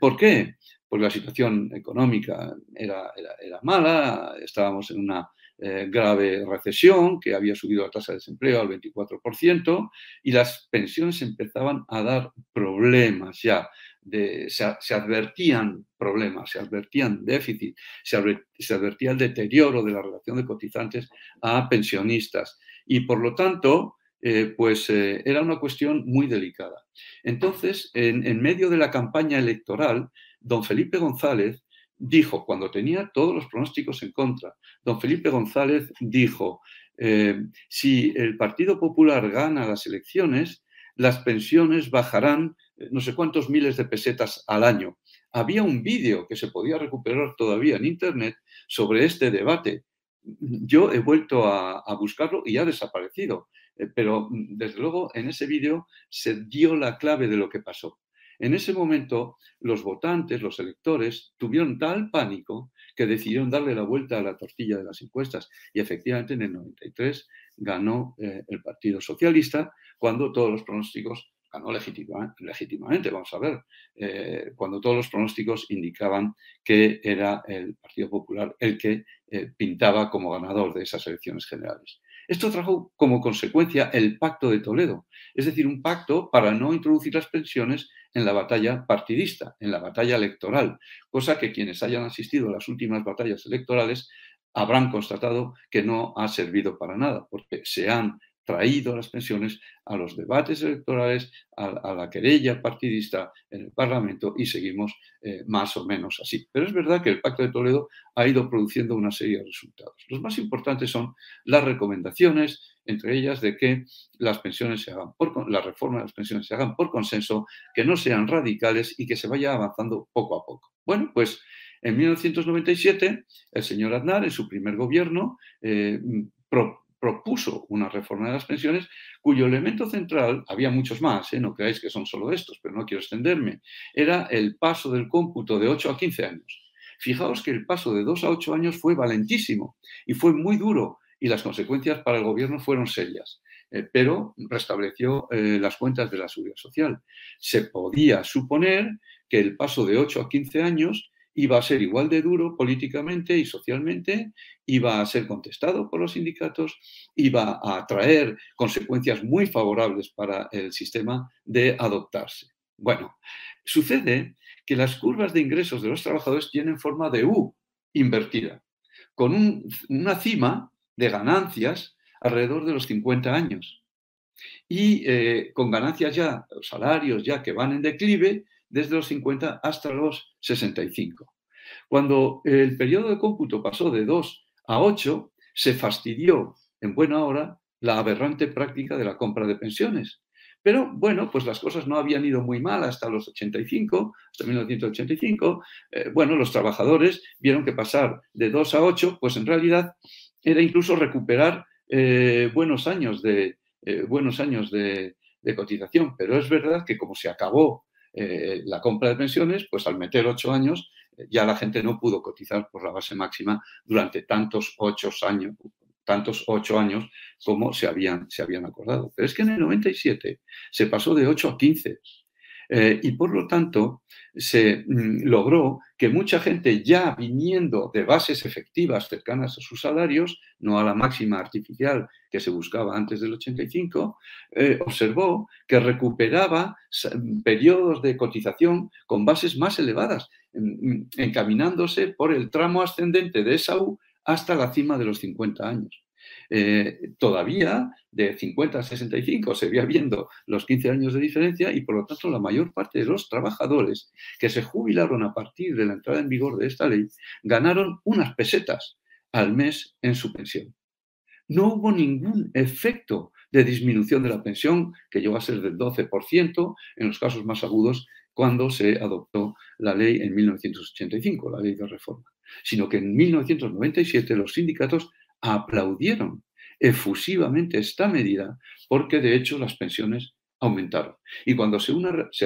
¿Por qué? Porque la situación económica era, era, mala, estábamos en una eh, grave recesión que había subido la tasa de desempleo al 24% y las pensiones empezaban a dar problemas ya. De, se, advertían problemas, se advertían déficit, se, advertía el deterioro de la relación de cotizantes a pensionistas y por lo tanto eh, pues eh, era una cuestión muy delicada. Entonces, en, en, medio de la campaña electoral, don Felipe González dijo, cuando tenía todos los pronósticos en contra, don Felipe González dijo, eh, si el Partido Popular gana las elecciones, las pensiones bajarán eh, no sé cuántos miles de pesetas al año. Había un vídeo que se podía recuperar todavía en Internet sobre este debate. Yo he vuelto a, buscarlo y ha desaparecido, eh, pero desde luego en ese vídeo se dio la clave de lo que pasó. En ese momento, los votantes, los electores, tuvieron tal pánico que decidieron darle la vuelta a la tortilla de las encuestas. Y efectivamente, en el 93 ganó eh, el Partido Socialista cuando todos los pronósticos ganó legítimamente, vamos a ver, eh, cuando todos los pronósticos indicaban que era el Partido Popular el que eh, pintaba como ganador de esas elecciones generales. Esto trajo como consecuencia el Pacto de Toledo, es decir, un pacto para no introducir las pensiones en la batalla partidista, en la batalla electoral, cosa que quienes hayan asistido a las últimas batallas electorales habrán constatado que no ha servido para nada, porque se han traído las pensiones a los debates electorales, a, la querella partidista en el Parlamento y seguimos eh, más o menos así. Pero es verdad que el Pacto de Toledo ha ido produciendo una serie de resultados. Los más importantes son las recomendaciones, entre ellas de que las pensiones se hagan por la reforma de las pensiones se hagan por consenso, que no sean radicales y que se vaya avanzando poco a poco. Bueno, pues en 1997 el señor Aznar en su primer gobierno eh, propuso una reforma de las pensiones cuyo elemento central, había muchos más, ¿eh? no creáis que son solo estos, pero no quiero extenderme, era el paso del cómputo de 8 a 15 años. Fijaos que el paso de 2 a 8 años fue valentísimo y fue muy duro y las consecuencias para el gobierno fueron serias. Eh, pero restableció eh, las cuentas de la seguridad social. Se podía suponer que el paso de 8 a 15 años iba a ser igual de duro políticamente y socialmente, iba a ser contestado por los sindicatos, iba a traer consecuencias muy favorables para el sistema de adoptarse. Bueno, sucede que las curvas de ingresos de los trabajadores tienen forma de U invertida, con una cima de ganancias alrededor de los 50 años y eh, con ganancias ya, salarios ya que van en declive desde los 50 hasta los 65. Cuando el periodo de cómputo pasó de 2 a 8, se fastidió en buena hora la aberrante práctica de la compra de pensiones, Pero bueno, pues las cosas no habían ido muy mal hasta los 85, hasta 1985. Eh, bueno, los trabajadores vieron que pasar de 2 a 8, pues en realidad era incluso recuperar eh, buenos años, de, eh, buenos años de, cotización. Pero es verdad que como se acabó la compra de pensiones, pues al meter 8 años ya la gente no pudo cotizar por la base máxima durante tantos 8 años, tantos ocho años como se habían, se habían acordado. Pero es que en el 97 se pasó de 8 a 15 eh, y por lo tanto se mm, logró que mucha gente ya viniendo de bases efectivas cercanas a sus salarios, no a la máxima artificial que se buscaba antes del 85, eh, observó que recuperaba periodos de cotización con bases más elevadas, encaminándose por el tramo ascendente de esa U hasta la cima de los 50 años. Eh, todavía de 50 a 65 se veía viendo los 15 años de diferencia y por lo tanto la mayor parte de los trabajadores que se jubilaron a partir de la entrada en vigor de esta ley ganaron unas pesetas al mes en su pensión. No hubo ningún efecto de disminución de la pensión, que llegó a ser del 12% en los casos más agudos cuando se adoptó la ley en 1985, la ley de reforma sino que en 1997 los sindicatos aplaudieron efusivamente esta medida porque de hecho las pensiones aumentaron. Y cuando se,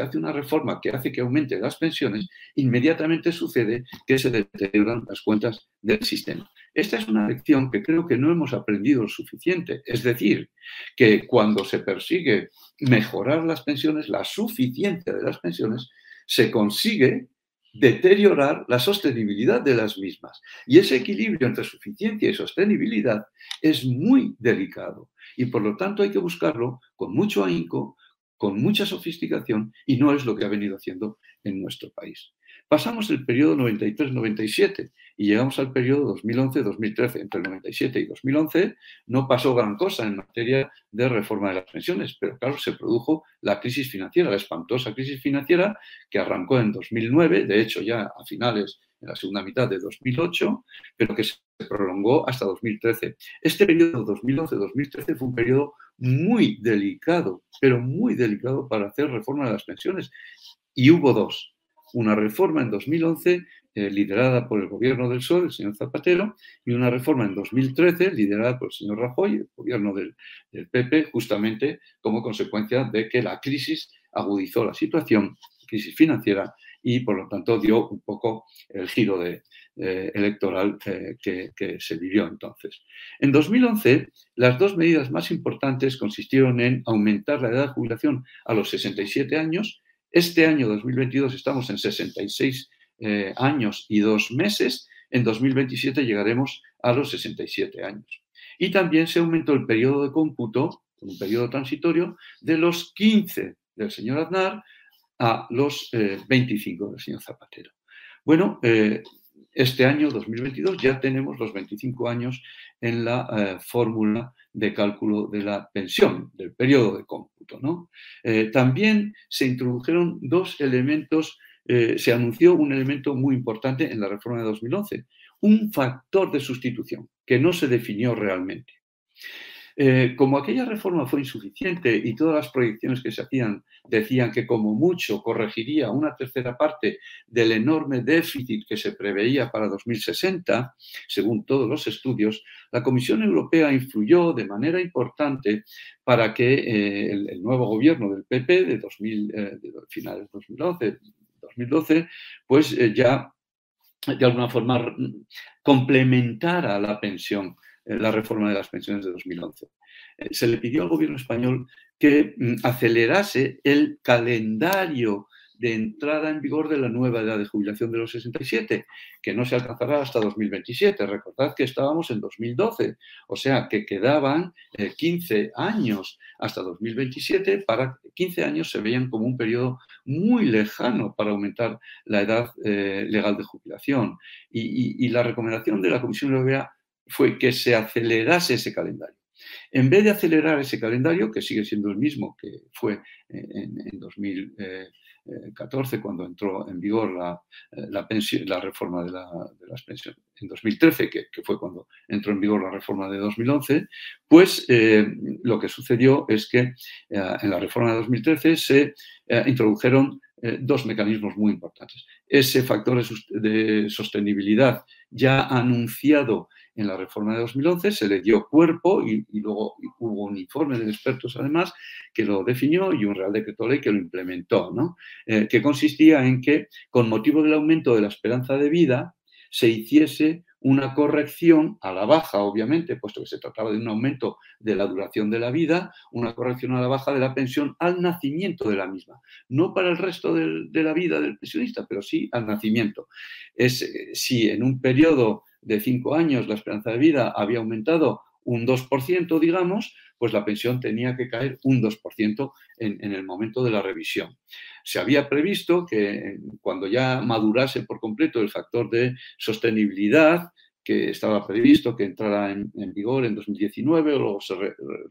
hace una reforma que hace que aumente las pensiones, inmediatamente sucede que se deterioran las cuentas del sistema. Esta es una lección que creo que no hemos aprendido lo suficiente. Es decir, que cuando se persigue mejorar las pensiones, la suficiencia de las pensiones, se consigue deteriorar la sostenibilidad de las mismas. Y ese equilibrio entre suficiencia y sostenibilidad es muy delicado y por lo tanto hay que buscarlo con mucho ahínco, con mucha sofisticación y no es lo que ha venido haciendo en nuestro país. Pasamos el periodo 93-97 y llegamos al periodo 2011-2013. Entre el 97 y 2011 no pasó gran cosa en materia de reforma de las pensiones, pero claro, se produjo la crisis financiera, la espantosa crisis financiera que arrancó en 2009, de hecho ya a finales, en la segunda mitad de 2008, pero que se prolongó hasta 2013. Este periodo 2011-2013 fue un periodo muy delicado, pero muy delicado para hacer reforma de las pensiones. Y hubo dos una reforma en 2011 eh, liderada por el gobierno del Sol, el señor Zapatero, y una reforma en 2013 liderada por el señor Rajoy, el gobierno del, PP, justamente como consecuencia de que la crisis agudizó la situación, crisis financiera, y por lo tanto dio un poco el giro eh, electoral eh, que, que, se vivió entonces. En 2011, las dos medidas más importantes consistieron en aumentar la edad de jubilación a los 67 años este año 2022 estamos en 66 eh, años y dos meses. En 2027 llegaremos a los 67 años. Y también se aumentó el periodo de cómputo, un periodo transitorio, de los 15 del señor Aznar a los 25 eh, del señor Zapatero. Bueno, eh, este año 2022 ya tenemos los 25 años en la fórmula de cálculo de la pensión, del periodo de cómputo. ¿no? También se introdujeron dos elementos, eh, se anunció un elemento muy importante en la reforma de 2011, un factor de sustitución que no se definió realmente. Eh, como aquella reforma fue insuficiente y todas las proyecciones que se hacían decían que como mucho corregiría una tercera parte del enorme déficit que se preveía para 2060, según todos los estudios, la Comisión Europea influyó de manera importante para que eh, el, nuevo gobierno del PP de, 2000, de finales de 2011, 2012, pues ya de alguna forma complementara la pensión la reforma de las pensiones de 2011. Eh, se le pidió al gobierno español que mm, acelerase el calendario de entrada en vigor de la nueva edad de jubilación de los 67, que no se alcanzará hasta 2027. Recordad que estábamos en 2012, o sea que quedaban 15 eh, años hasta 2027. Para 15 años se veían como un periodo muy lejano para aumentar la edad eh, legal de jubilación. y la recomendación de la Comisión Europea fue que se acelerase ese calendario. En vez de acelerar ese calendario, que sigue siendo el mismo que fue en, 2012, 2014, cuando entró en vigor la, la, la reforma de, las pensiones, en 2013, que, fue cuando entró en vigor la reforma de 2011, pues lo que sucedió es que en la reforma de 2013 se introdujeron dos mecanismos muy importantes. Ese factor de sostenibilidad ya anunciado en la reforma de 2011, se le dio cuerpo y, luego hubo un informe de expertos además que lo definió y un Real Decreto Ley que lo implementó, ¿no? Eh, que consistía en que con motivo del aumento de la esperanza de vida se hiciese una corrección a la baja, obviamente, puesto que se trataba de un aumento de la duración de la vida, una corrección a la baja de la pensión al nacimiento de la misma. No para el resto de la vida del pensionista, pero sí al nacimiento. Es, eh, si en un periodo de cinco años la esperanza de vida había aumentado un 2%, digamos, pues la pensión tenía que caer un 2% en, en, el momento de la revisión. Se había previsto que cuando ya madurase por completo el factor de sostenibilidad, que estaba previsto que entrara en, vigor en 2019, luego se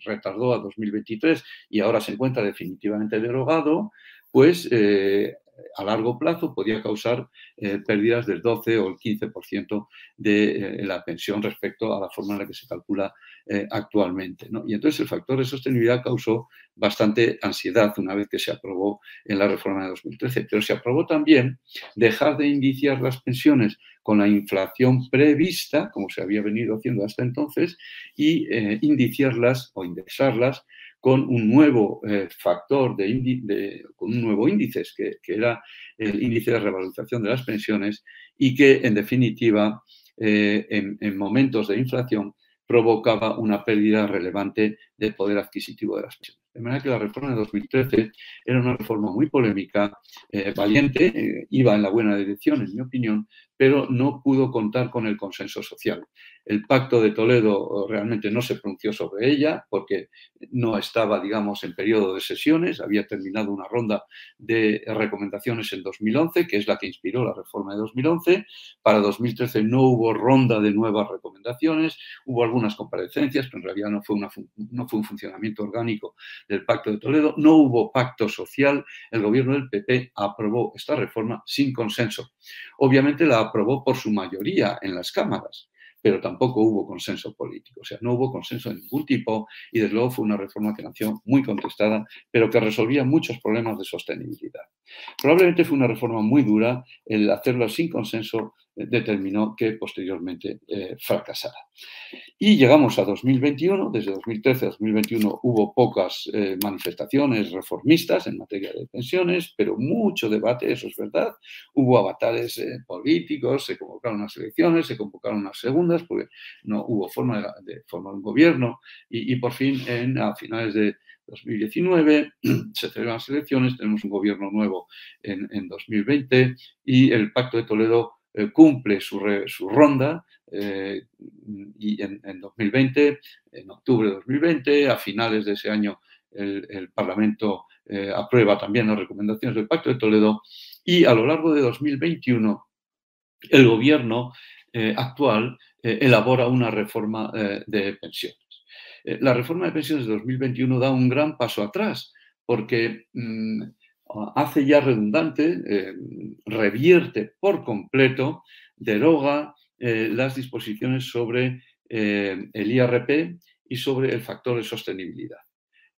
retardó a 2023 y ahora se encuentra definitivamente derogado, pues eh, a largo plazo podía causar eh, pérdidas del 12 o el 15% de eh, la pensión respecto a la forma en la que se calcula eh, actualmente. Y entonces el factor de sostenibilidad causó bastante ansiedad una vez que se aprobó en la reforma de 2013. Pero se aprobó también dejar de indiciar las pensiones con la inflación prevista, como se había venido haciendo hasta entonces, y indiciarlas o indexarlas con un nuevo eh, factor, de, con un nuevo índice, que, era el índice de revalorización de las pensiones y que, en definitiva, eh, en, momentos de inflación provocaba una pérdida relevante del poder adquisitivo de las pensiones. De manera que la reforma de 2013 era una reforma muy polémica, eh, valiente, iba en la buena dirección, en mi opinión, pero no pudo contar con el consenso social. El pacto de Toledo realmente no se pronunció sobre ella porque no estaba, digamos, en periodo de sesiones, había terminado una ronda de recomendaciones en 2011, que es la que inspiró la reforma de 2011. Para 2013 no hubo ronda de nuevas recomendaciones, hubo algunas comparecencias, pero en realidad no fue, no fue un funcionamiento orgánico del pacto de Toledo, no hubo pacto social, el gobierno del PP aprobó esta reforma sin consenso. Obviamente la aprobó por su mayoría en las cámaras, pero tampoco hubo consenso político, o sea, no hubo consenso de ningún tipo y desde luego fue una reforma que nació muy contestada, pero que resolvía muchos problemas de sostenibilidad. Probablemente fue una reforma muy dura, el hacerlo sin consenso determinó que posteriormente eh, fracasara. Y llegamos a 2021, desde 2013 a 2021 hubo pocas eh, manifestaciones reformistas en materia de pensiones, pero mucho debate, eso es verdad. Hubo avatares políticos, se convocaron unas elecciones, se convocaron unas segundas, porque no hubo forma de, formar un gobierno y, por fin en, a finales de 2019, se celebran las elecciones, tenemos un gobierno nuevo en, en 2020 y el Pacto de Toledo eh, cumple su, ronda eh, y en, 2020, en octubre de 2020, a finales de ese año, el, Parlamento eh, aprueba también las recomendaciones del Pacto de Toledo y a lo largo de 2021 el gobierno actual elabora una reforma de pensiones. la reforma de pensiones de 2021 da un gran paso atrás porque mm, hace ya redundante, eh, revierte por completo, deroga eh, las disposiciones sobre eh, el IRP y sobre el factor de sostenibilidad.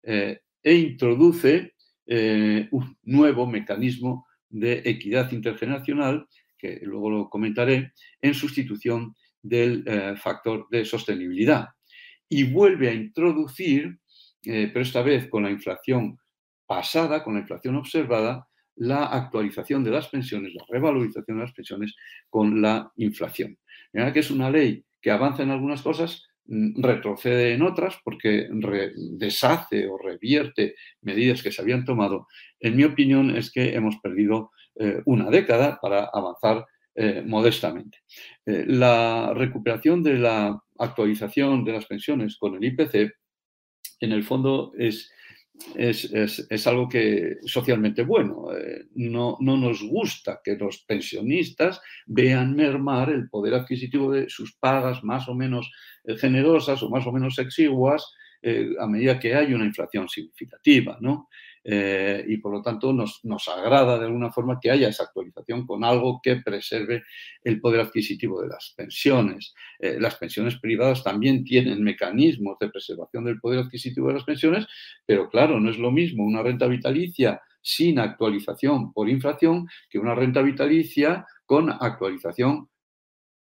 e introduce un nuevo mecanismo de equidad intergeneracional, que luego lo comentaré, en sustitución del factor de sostenibilidad. Y vuelve a introducir, pero esta vez con la inflación pasada, con la inflación observada, la actualización de las pensiones, la revalorización de las pensiones con la inflación. Que es una ley que avanza en algunas cosas, mm, retrocede en otras porque deshace o revierte medidas que se habían tomado. En mi opinión es que hemos perdido eh, una década para avanzar eh, modestamente. Eh, la recuperación de la actualización de las pensiones con el IPC, en el fondo, es es, algo que socialmente bueno. Eh, no, no, nos gusta que los pensionistas vean mermar el poder adquisitivo de sus pagas más o menos eh, generosas o más o menos exiguas eh, a medida que hay una inflación significativa. ¿no? Eh, y por lo tanto nos, nos, agrada de alguna forma que haya esa actualización con algo que preserve el poder adquisitivo de las pensiones. Eh, las pensiones privadas también tienen mecanismos de preservación del poder adquisitivo de las pensiones, pero claro, no es lo mismo una renta vitalicia sin actualización por inflación que una renta vitalicia con actualización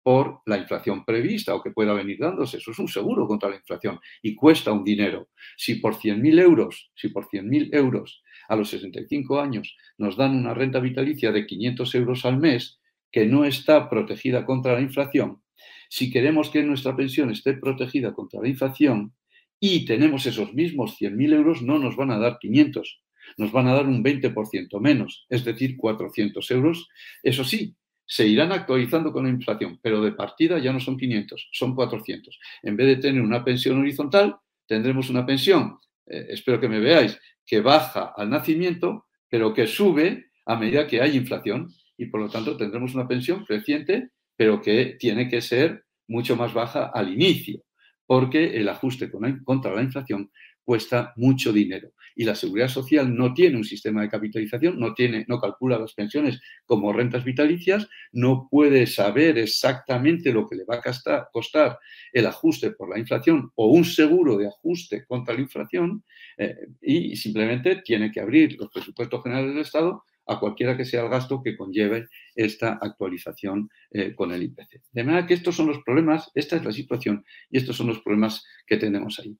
por la inflación prevista o que pueda venir dándose. Eso es un seguro contra la inflación y cuesta un dinero. Si por 100.000 euros, si por 100.000 euros a los 65 años nos dan una renta vitalicia de 500 euros al mes que no está protegida contra la inflación, si queremos que nuestra pensión esté protegida contra la inflación y tenemos esos mismos 100.000 euros, no nos van a dar 500, nos van a dar un 20% menos, es decir, 400 euros. Eso sí, se irán actualizando con la inflación, pero de partida ya no son 500, son 400. En vez de tener una pensión horizontal, tendremos una pensión, eh, espero que me veáis, que baja al nacimiento, pero que sube a medida que hay inflación y por lo tanto tendremos una pensión creciente, pero que tiene que ser mucho más baja al inicio, porque el ajuste contra la inflación cuesta mucho dinero. Y la seguridad social no tiene un sistema de capitalización, no, tiene, no calcula las pensiones como rentas vitalicias, no puede saber exactamente lo que le va a costar, el ajuste por la inflación o un seguro de ajuste contra la inflación eh, y simplemente tiene que abrir los presupuestos generales del Estado a cualquiera que sea el gasto que conlleve esta actualización eh, con el IPC. De manera que estos son los problemas, esta es la situación y estos son los problemas que tenemos ahí.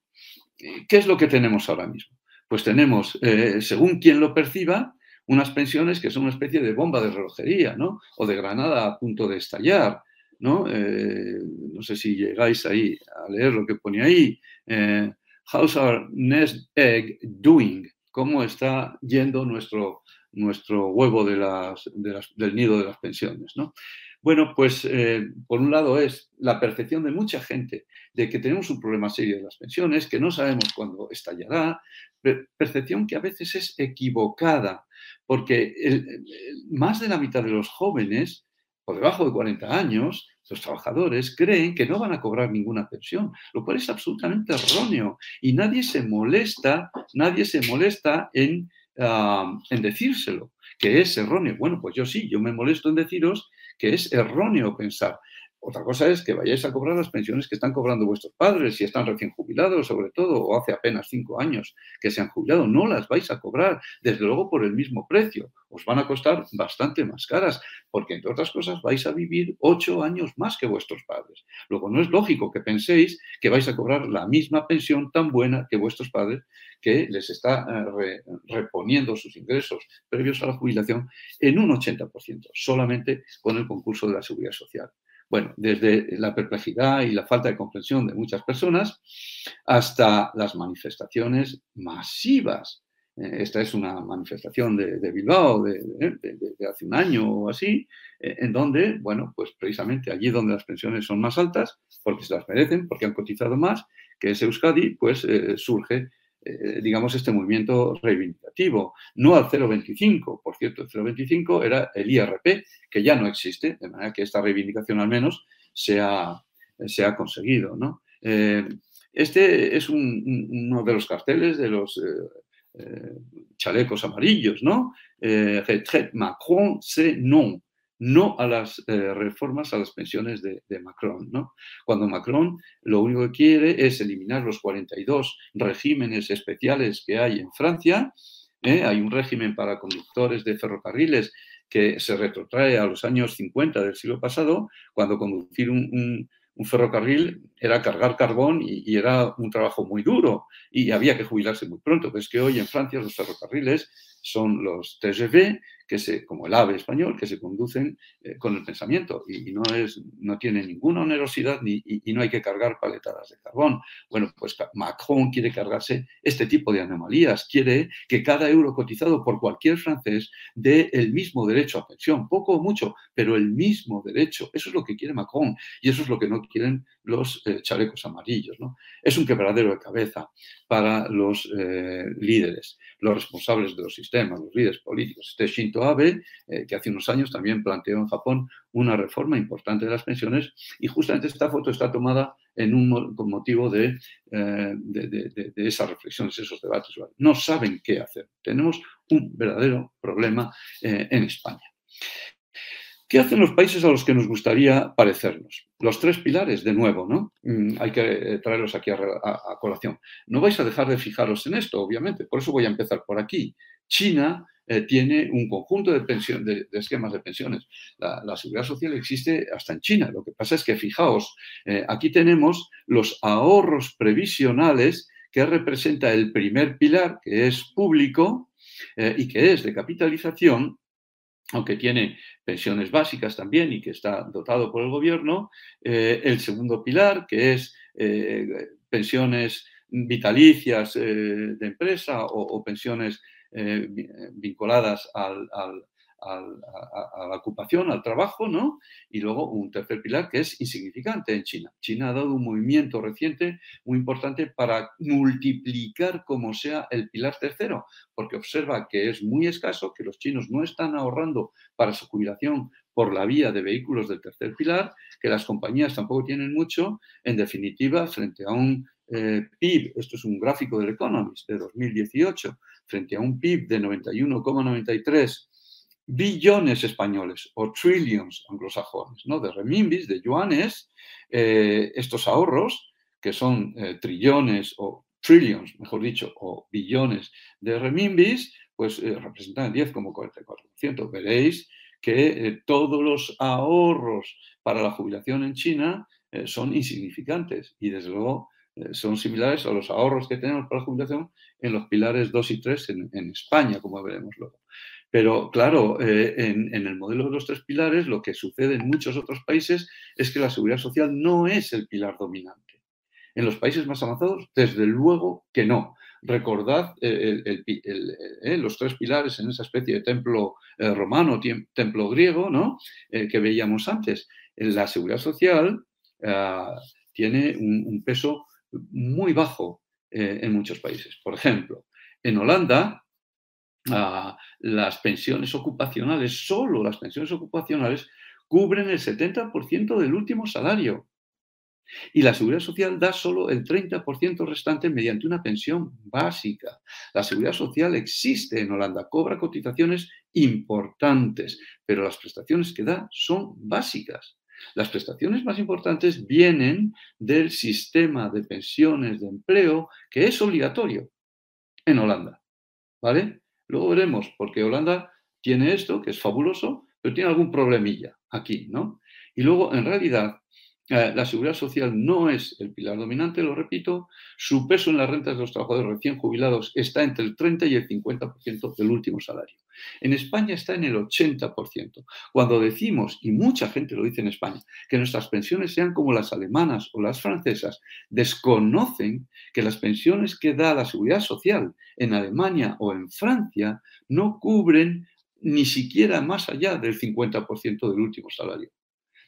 ¿Qué es lo que tenemos ahora mismo? Pues tenemos, eh, según quien lo perciba, unas pensiones que son una especie de bomba de relojería, ¿no? O de granada a punto de estallar, ¿no? Eh, no sé si llegáis ahí a leer lo que pone ahí. Eh, how's our nest egg doing? ¿Cómo está yendo nuestro, nuestro huevo del nido de las pensiones. Bueno, pues eh, por un lado es la percepción de mucha gente de que tenemos un problema serio de las pensiones, que no sabemos cuándo estallará, percepción que a veces es equivocada, porque más de la mitad de los jóvenes, por debajo de 40 años, los trabajadores creen que no van a cobrar ninguna pensión, lo cual es absolutamente erróneo y nadie se molesta, nadie se molesta en, ah, en decírselo, que es erróneo. Bueno, pues yo sí, yo me molesto en deciros que es erróneo pensar. Otra cosa es que vayáis a cobrar las pensiones que están cobrando vuestros padres, si están recién jubilados, sobre todo, o hace apenas cinco años que se han jubilado. No las vais a cobrar, desde luego, por el mismo precio. Os van a costar bastante más caras, porque, entre otras cosas, vais a vivir ocho años más que vuestros padres. Luego, no es lógico que penséis que vais a cobrar la misma pensión tan buena que vuestros padres, que les está eh, reponiendo sus ingresos previos a la jubilación en un 80%, solamente con el concurso de la seguridad social. Bueno, desde la perplejidad y la falta de comprensión de muchas personas hasta las manifestaciones masivas. Eh, esta es una manifestación de, Bilbao de, hace un año o así, eh, en donde, bueno, pues precisamente allí donde las pensiones son más altas, porque se las merecen, porque han cotizado más, que es Euskadi, pues eh, surge eh, digamos, este movimiento reivindicativo, no al 0,25. Por cierto, el 0,25 era el IRP, que ya no existe, de manera que esta reivindicación al menos se ha, se ha conseguido. ¿no? Eh, este es uno de los carteles de los eh, chalecos amarillos, ¿no? Retrait Macron, c'est non no a las eh, reformas a las pensiones de, Macron. ¿no? Cuando Macron lo único que quiere es eliminar los 42 regímenes especiales que hay en Francia, ¿eh? hay un régimen para conductores de ferrocarriles que se retrotrae a los años 50 del siglo pasado, cuando conducir un, ferrocarril era cargar carbón y, y, era un trabajo muy duro y había que jubilarse muy pronto. Pues que hoy en Francia los ferrocarriles son los TGV, que se, como el AVE español, que se conducen eh, con el pensamiento y, no, es, no tiene ninguna onerosidad ni, y, no hay que cargar paletadas de carbón. Bueno, pues Macron quiere cargarse este tipo de anomalías, quiere que cada euro cotizado por cualquier francés dé el mismo derecho a pensión, poco o mucho, pero el mismo derecho. Eso es lo que quiere Macron y eso es lo que no quieren los eh, chalecos amarillos. ¿no? Es un quebradero de cabeza para los eh, líderes, los responsables de los sistemas, los líderes políticos. Este Shinto Eh, que hace unos años también planteó en Japón una reforma importante de las pensiones y justamente esta foto está tomada con motivo de, eh, de, esas reflexiones, esos debates. No saben qué hacer. Tenemos un verdadero problema eh, en España. ¿Qué hacen los países a los que nos gustaría parecernos? Los tres pilares, de nuevo, ¿no? Mm, hay que eh, traerlos aquí a, colación. No vais a dejar de fijaros en esto, obviamente, por eso voy a empezar por aquí. China eh, tiene un conjunto de, esquemas de pensiones. La, seguridad social existe hasta en China. Lo que pasa es que, fijaos, eh, aquí tenemos los ahorros previsionales que representa el primer pilar, que es público y que es de capitalización, aunque tiene pensiones básicas también y que está dotado por el gobierno. Eh, el segundo pilar, que es eh, pensiones vitalicias eh, de empresa o, pensiones vinculadas al, a, la ocupación, al trabajo, ¿no? Y luego un tercer pilar que es insignificante en China. China ha dado un movimiento reciente muy importante para multiplicar como sea el pilar tercero, porque observa que es muy escaso, que los chinos no están ahorrando para su jubilación por la vía de vehículos del tercer pilar, que las compañías tampoco tienen mucho, en definitiva, frente a un eh, PIB, esto es un gráfico del Economist de 2018, frente a un PIB de 91,93 billones españoles o trillions anglosajones, ¿no? de renminbis, de yuanes, eh, estos ahorros, que son eh, trillones o trillions, mejor dicho, o billones de renminbis, pues eh, representan el 10,44%. Veréis que todos los ahorros para la jubilación en China son insignificantes y desde luego son similares a los ahorros que tenemos para la jubilación en los pilares 2 y 3 en España, como veremos luego. Pero claro, eh, en, el modelo de los tres pilares, lo que sucede en muchos otros países es que la seguridad social no es el pilar dominante. En los países más avanzados, desde luego que no. Recordad eh, eh, los tres pilares en esa especie de templo romano, templo griego, ¿no? que veíamos antes. La seguridad social ah, tiene un peso muy bajo en muchos países. Por ejemplo, en Holanda, las pensiones ocupacionales, solo las pensiones ocupacionales, cubren el 70% del último salario. Y la seguridad social da solo el 30% restante mediante una pensión básica. La seguridad social existe en Holanda, cobra cotizaciones importantes, pero las prestaciones que da son básicas. Las prestaciones más importantes vienen del sistema de pensiones de empleo que es obligatorio en Holanda. ¿Vale? Luego veremos, porque Holanda tiene esto, que es fabuloso, pero tiene algún problemilla aquí, ¿no? Y luego, en realidad, eh, la seguridad social no es el pilar dominante, lo repito, su peso en las rentas de los trabajadores recién jubilados está entre el 30 y el 50% del último salario. En España está en el 80%. Cuando decimos, y mucha gente lo dice en España, que nuestras pensiones sean como las alemanas o las francesas, desconocen que las pensiones que da la seguridad social en Alemania o en Francia no cubren ni siquiera más allá del 50% del último salario.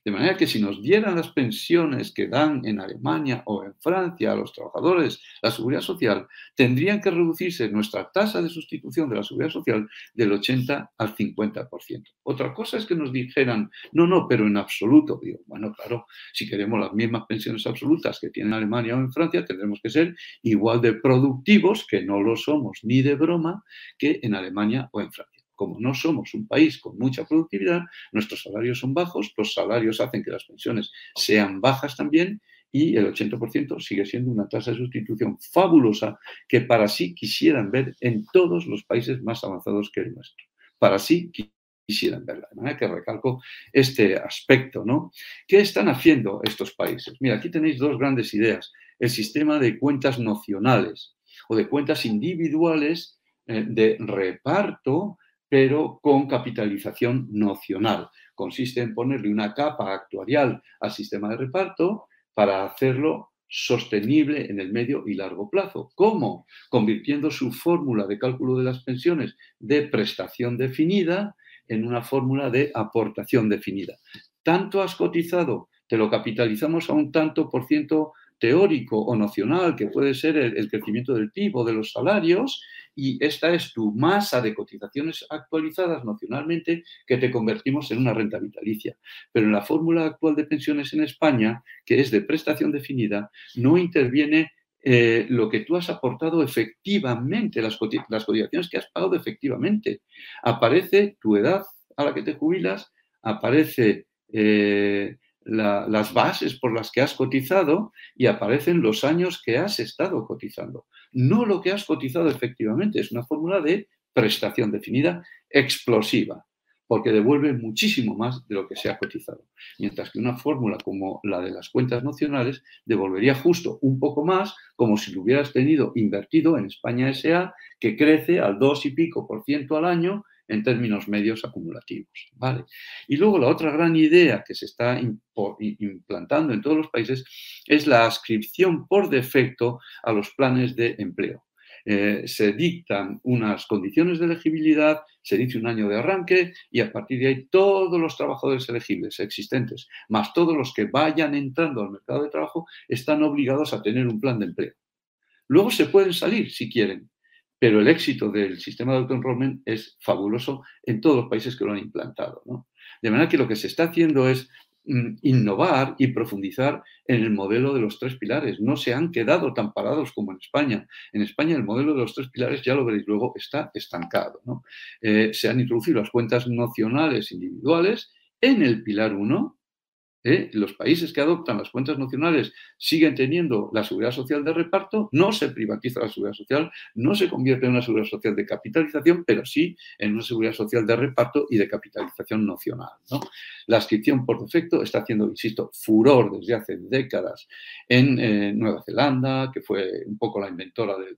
De manera que si nos dieran las pensiones que dan en Alemania o en Francia a los trabajadores la seguridad social, tendrían que reducirse nuestra tasa de sustitución de la seguridad social del 80 al 50%. Otra cosa es que nos dijeran, no, no, pero en absoluto. Digo, bueno, claro, si queremos las mismas pensiones absolutas que tiene Alemania o en Francia, tendremos que ser igual de productivos, que no lo somos ni de broma, que en Alemania o en Francia como no somos un país con mucha productividad, nuestros salarios son bajos, los salarios hacen que las pensiones sean bajas también y el 80% sigue siendo una tasa de sustitución fabulosa que para sí quisieran ver en todos los países más avanzados que el nuestro. Para sí quisieran verla. De manera que recalco este aspecto, ¿no? ¿Qué están haciendo estos países? Mira, aquí tenéis dos grandes ideas. El sistema de cuentas nocionales o de cuentas individuales eh, de reparto pero con capitalización nocional. Consiste en ponerle una capa actuarial al sistema de reparto para hacerlo sostenible en el medio y largo plazo. ¿Cómo? Convirtiendo su fórmula de cálculo de las pensiones de prestación definida en una fórmula de aportación definida. Tanto has cotizado, te lo capitalizamos a un tanto por ciento teórico o nocional, que puede ser el, crecimiento del PIB o de los salarios, y esta es tu masa de cotizaciones actualizadas nocionalmente que te convertimos en una renta vitalicia. Pero en la fórmula actual de pensiones en España, que es de prestación definida, no interviene eh, lo que tú has aportado efectivamente, las, cotizaciones que has pagado efectivamente. Aparece tu edad a la que te jubilas, aparece eh, las bases por las que has cotizado y aparecen los años que has estado cotizando. No lo que has cotizado efectivamente, es una fórmula de prestación definida explosiva, porque devuelve muchísimo más de lo que se ha cotizado. Mientras que una fórmula como la de las cuentas nacionales devolvería justo un poco más, como si lo hubieras tenido invertido en España SA, que crece al 2 y pico por ciento al año en términos medios acumulativos. ¿vale? Y luego la otra gran idea que se está implantando en todos los países es la ascripción por defecto a los planes de empleo. Eh, se dictan unas condiciones de elegibilidad, se dice un año de arranque y a partir de ahí todos los trabajadores elegibles existentes, más todos los que vayan entrando al mercado de trabajo, están obligados a tener un plan de empleo. Luego se pueden salir si quieren, pero el éxito del sistema de autoenrollment es fabuloso en todos los países que lo han implantado. De manera que lo que se está haciendo es mm, innovar y profundizar en el modelo de los tres pilares. No se han quedado tan parados como en España. En España el modelo de los tres pilares, ya lo veréis luego, está estancado. Eh, se han introducido las cuentas nacionales individuales en el pilar 1 ¿eh? los países que adoptan las cuentas nacionales siguen teniendo la seguridad social de reparto, no se privatiza la seguridad social, no se convierte en una seguridad social de capitalización, pero sí en una seguridad social de reparto y de capitalización nacional. La inscripción por defecto está haciendo, insisto, furor desde hace décadas en eh, Nueva Zelanda, que fue un poco la inventora del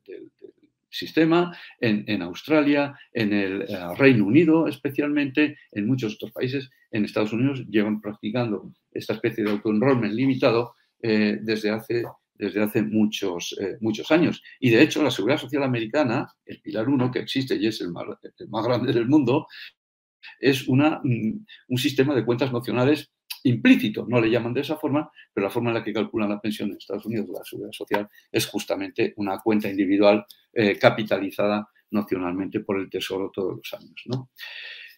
sistema, en, Australia, en el eh, Reino Unido especialmente, en muchos otros países, en Estados Unidos llevan practicando esta especie de auto-enrollment limitado eh, desde hace, desde hace muchos, eh, muchos años. Y de hecho, la Seguridad Social Americana, el Pilar 1 que existe y es el más, el más grande del mundo, es una, mm, un sistema de cuentas nacionales implícito, no le llaman de esa forma, pero la forma en la que calculan la pensión en Estados Unidos la seguridad social es justamente una cuenta individual eh, capitalizada nacionalmente por el Tesoro todos los años.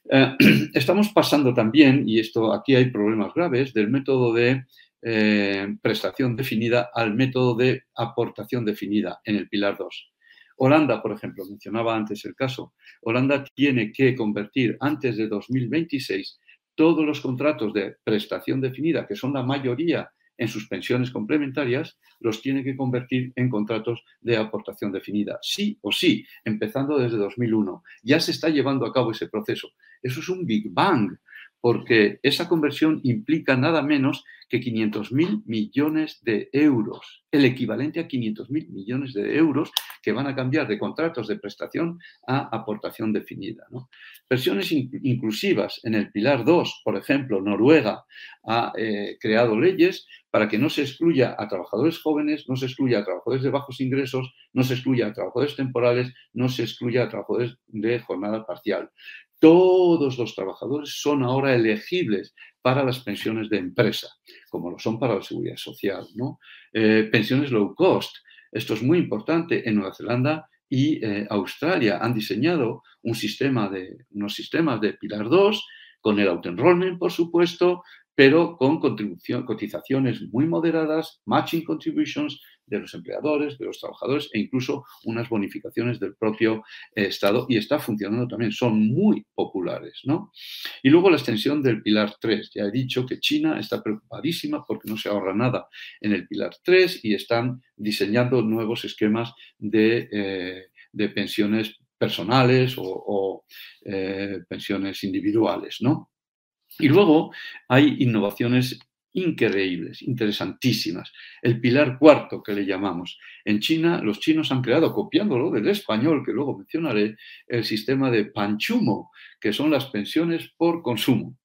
Eh, estamos pasando también, y esto aquí hay problemas graves, del método de eh, prestación definida al método de aportación definida en el pilar 2. Holanda, por ejemplo, mencionaba antes el caso, Holanda tiene que convertir antes de 2026 todos los contratos de prestación definida, que son la mayoría en sus pensiones complementarias, los tiene que convertir en contratos de aportación definida, sí o sí, empezando desde 2001. Ya se está llevando a cabo ese proceso. Eso es un Big Bang, porque esa conversión implica nada menos que 500.000 millones de euros, el equivalente a 500.000 millones de euros que van a cambiar de contratos de prestación a aportación definida. Versiones inclusivas en el Pilar 2, por ejemplo, Noruega ha eh, creado leyes para que no se excluya a trabajadores jóvenes, no se excluya a trabajadores de bajos ingresos, no se excluya a trabajadores temporales, no se excluya a trabajadores de jornada parcial todos los trabajadores son ahora elegibles para las pensiones de empresa, como lo son para la seguridad social. ¿no? Eh, pensiones low cost. Esto es muy importante. En Nueva Zelanda y eh, Australia han diseñado un sistema de, unos sistemas de Pilar 2 con el auto-enrollment, por supuesto, pero con cotizaciones muy moderadas, matching contributions, de los empleadores, de los trabajadores e incluso unas bonificaciones del propio eh, Estado y está funcionando también, son muy populares. ¿no? Y luego la extensión del Pilar 3. Ya he dicho que China está preocupadísima porque no se ahorra nada en el Pilar 3 y están diseñando nuevos esquemas de, eh, pensiones personales o, eh, pensiones individuales. ¿no? Y luego hay innovaciones increíbles, interesantísimas. El pilar cuarto que le llamamos. En China, los chinos han creado, copiándolo del español, que luego mencionaré, el sistema de panchumo, que son las pensiones por consumo.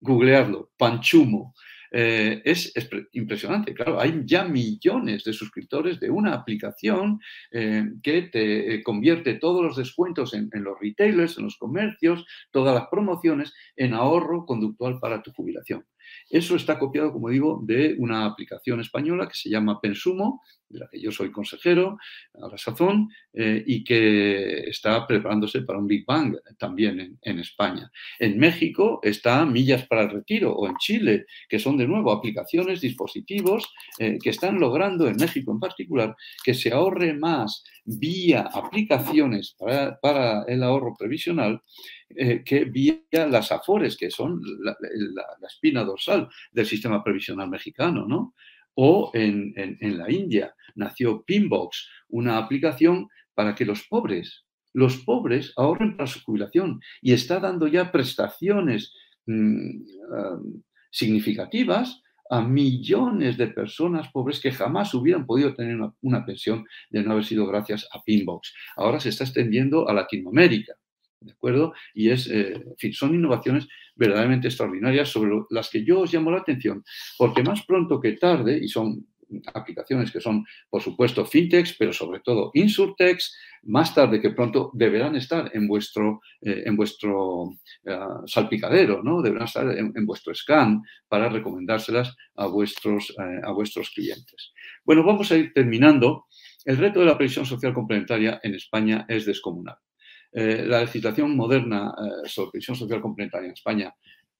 Googlearlo, panchumo. Eh, es, impresionante, claro, hay ya millones de suscriptores de una aplicación eh, que te eh, convierte todos los descuentos en, en, los retailers, en los comercios, todas las promociones en ahorro conductual para tu jubilación. Eso está copiado, como digo, de una aplicación española que se llama Pensumo, de la que yo soy consejero a la sazón, eh, y que está preparándose para un Big Bang también en, España. En México está Millas para el Retiro, o en Chile, que son de nuevo aplicaciones, dispositivos eh, que están logrando, en México en particular, que se ahorre más vía aplicaciones para, el ahorro previsional eh, que vía las AFORES, que son la, espina dorsal del sistema previsional mexicano, ¿no? O en, la India nació Pinbox, una aplicación para que los pobres, los pobres ahorren para su jubilación y está dando ya prestaciones mm, ah, significativas a millones de personas pobres que jamás hubieran podido tener una, pensión de no haber sido gracias a Pinbox. Ahora se está extendiendo a Latinoamérica. ¿De acuerdo? Y es, eh, fin, son innovaciones verdaderamente extraordinarias sobre las que yo os llamo la atención, porque más pronto que tarde, y son aplicaciones que son, por supuesto, fintechs, pero sobre todo insurtechs, más tarde que pronto deberán estar en vuestro, eh, en vuestro eh, salpicadero, ¿no? deberán estar en, vuestro scan para recomendárselas a vuestros, eh, a vuestros clientes. Bueno, vamos a ir terminando. El reto de la previsión social complementaria en España es descomunal. la legislación moderna sobre previsión social complementaria en España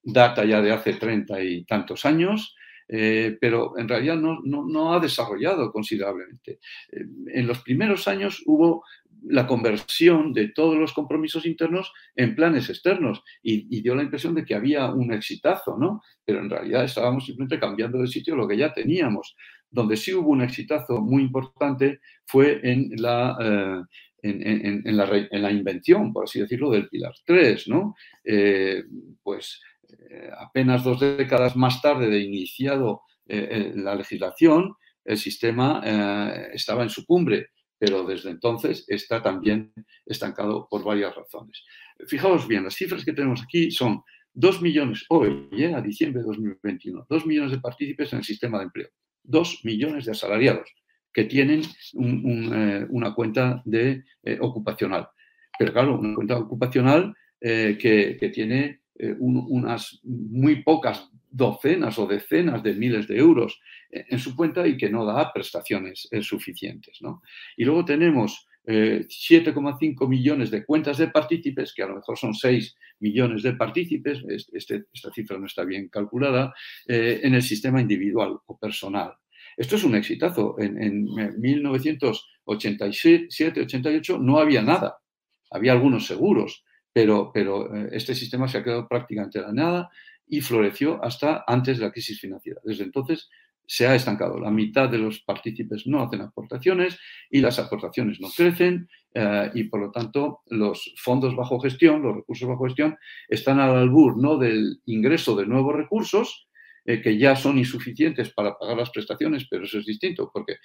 data ya de hace treinta y tantos años. Eh, pero en realidad no, ha desarrollado considerablemente. Eh, en los primeros años hubo la conversión de todos los compromisos internos en planes externos y, dio la impresión de que había un exitazo, ¿no? Pero en realidad estábamos simplemente cambiando de sitio lo que ya teníamos. Donde sí hubo un exitazo muy importante fue en la... Eh, en, la, invención, por así decirlo, del Pilar 3, ¿no? pues eh, apenas dos décadas más tarde de iniciado eh, eh, la legislación, el sistema estaba en su cumbre, pero desde entonces está también estancado por varias razones. Fijaos bien, las cifras que tenemos aquí son 2 millones, hoy, a diciembre de 2021, 2 millones de partícipes en el sistema de empleo, 2 millones de asalariados que tienen una cuenta de, ocupacional. Pero claro, una cuenta ocupacional que, tiene eh, unas muy pocas docenas o decenas de miles de euros eh, en su cuenta y que no da prestaciones eh, suficientes. Y luego tenemos 7,5 millones de cuentas de partícipes, que a lo mejor son 6 millones de partícipes, este, esta cifra no está bien calculada, en el sistema individual o personal. Esto es un exitazo. En, en 1987-88 no había nada. Había algunos seguros, pero, eh, este sistema se ha quedado prácticamente de nada y floreció hasta antes de la crisis financiera. Desde entonces se ha estancado. La mitad de los partícipes no hacen aportaciones y las aportaciones no crecen eh, y por lo tanto los fondos bajo gestión, los recursos bajo gestión, están al albur no del ingreso de nuevos recursos, eh, que ya son insuficientes para pagar las prestaciones, pero eso es distinto porque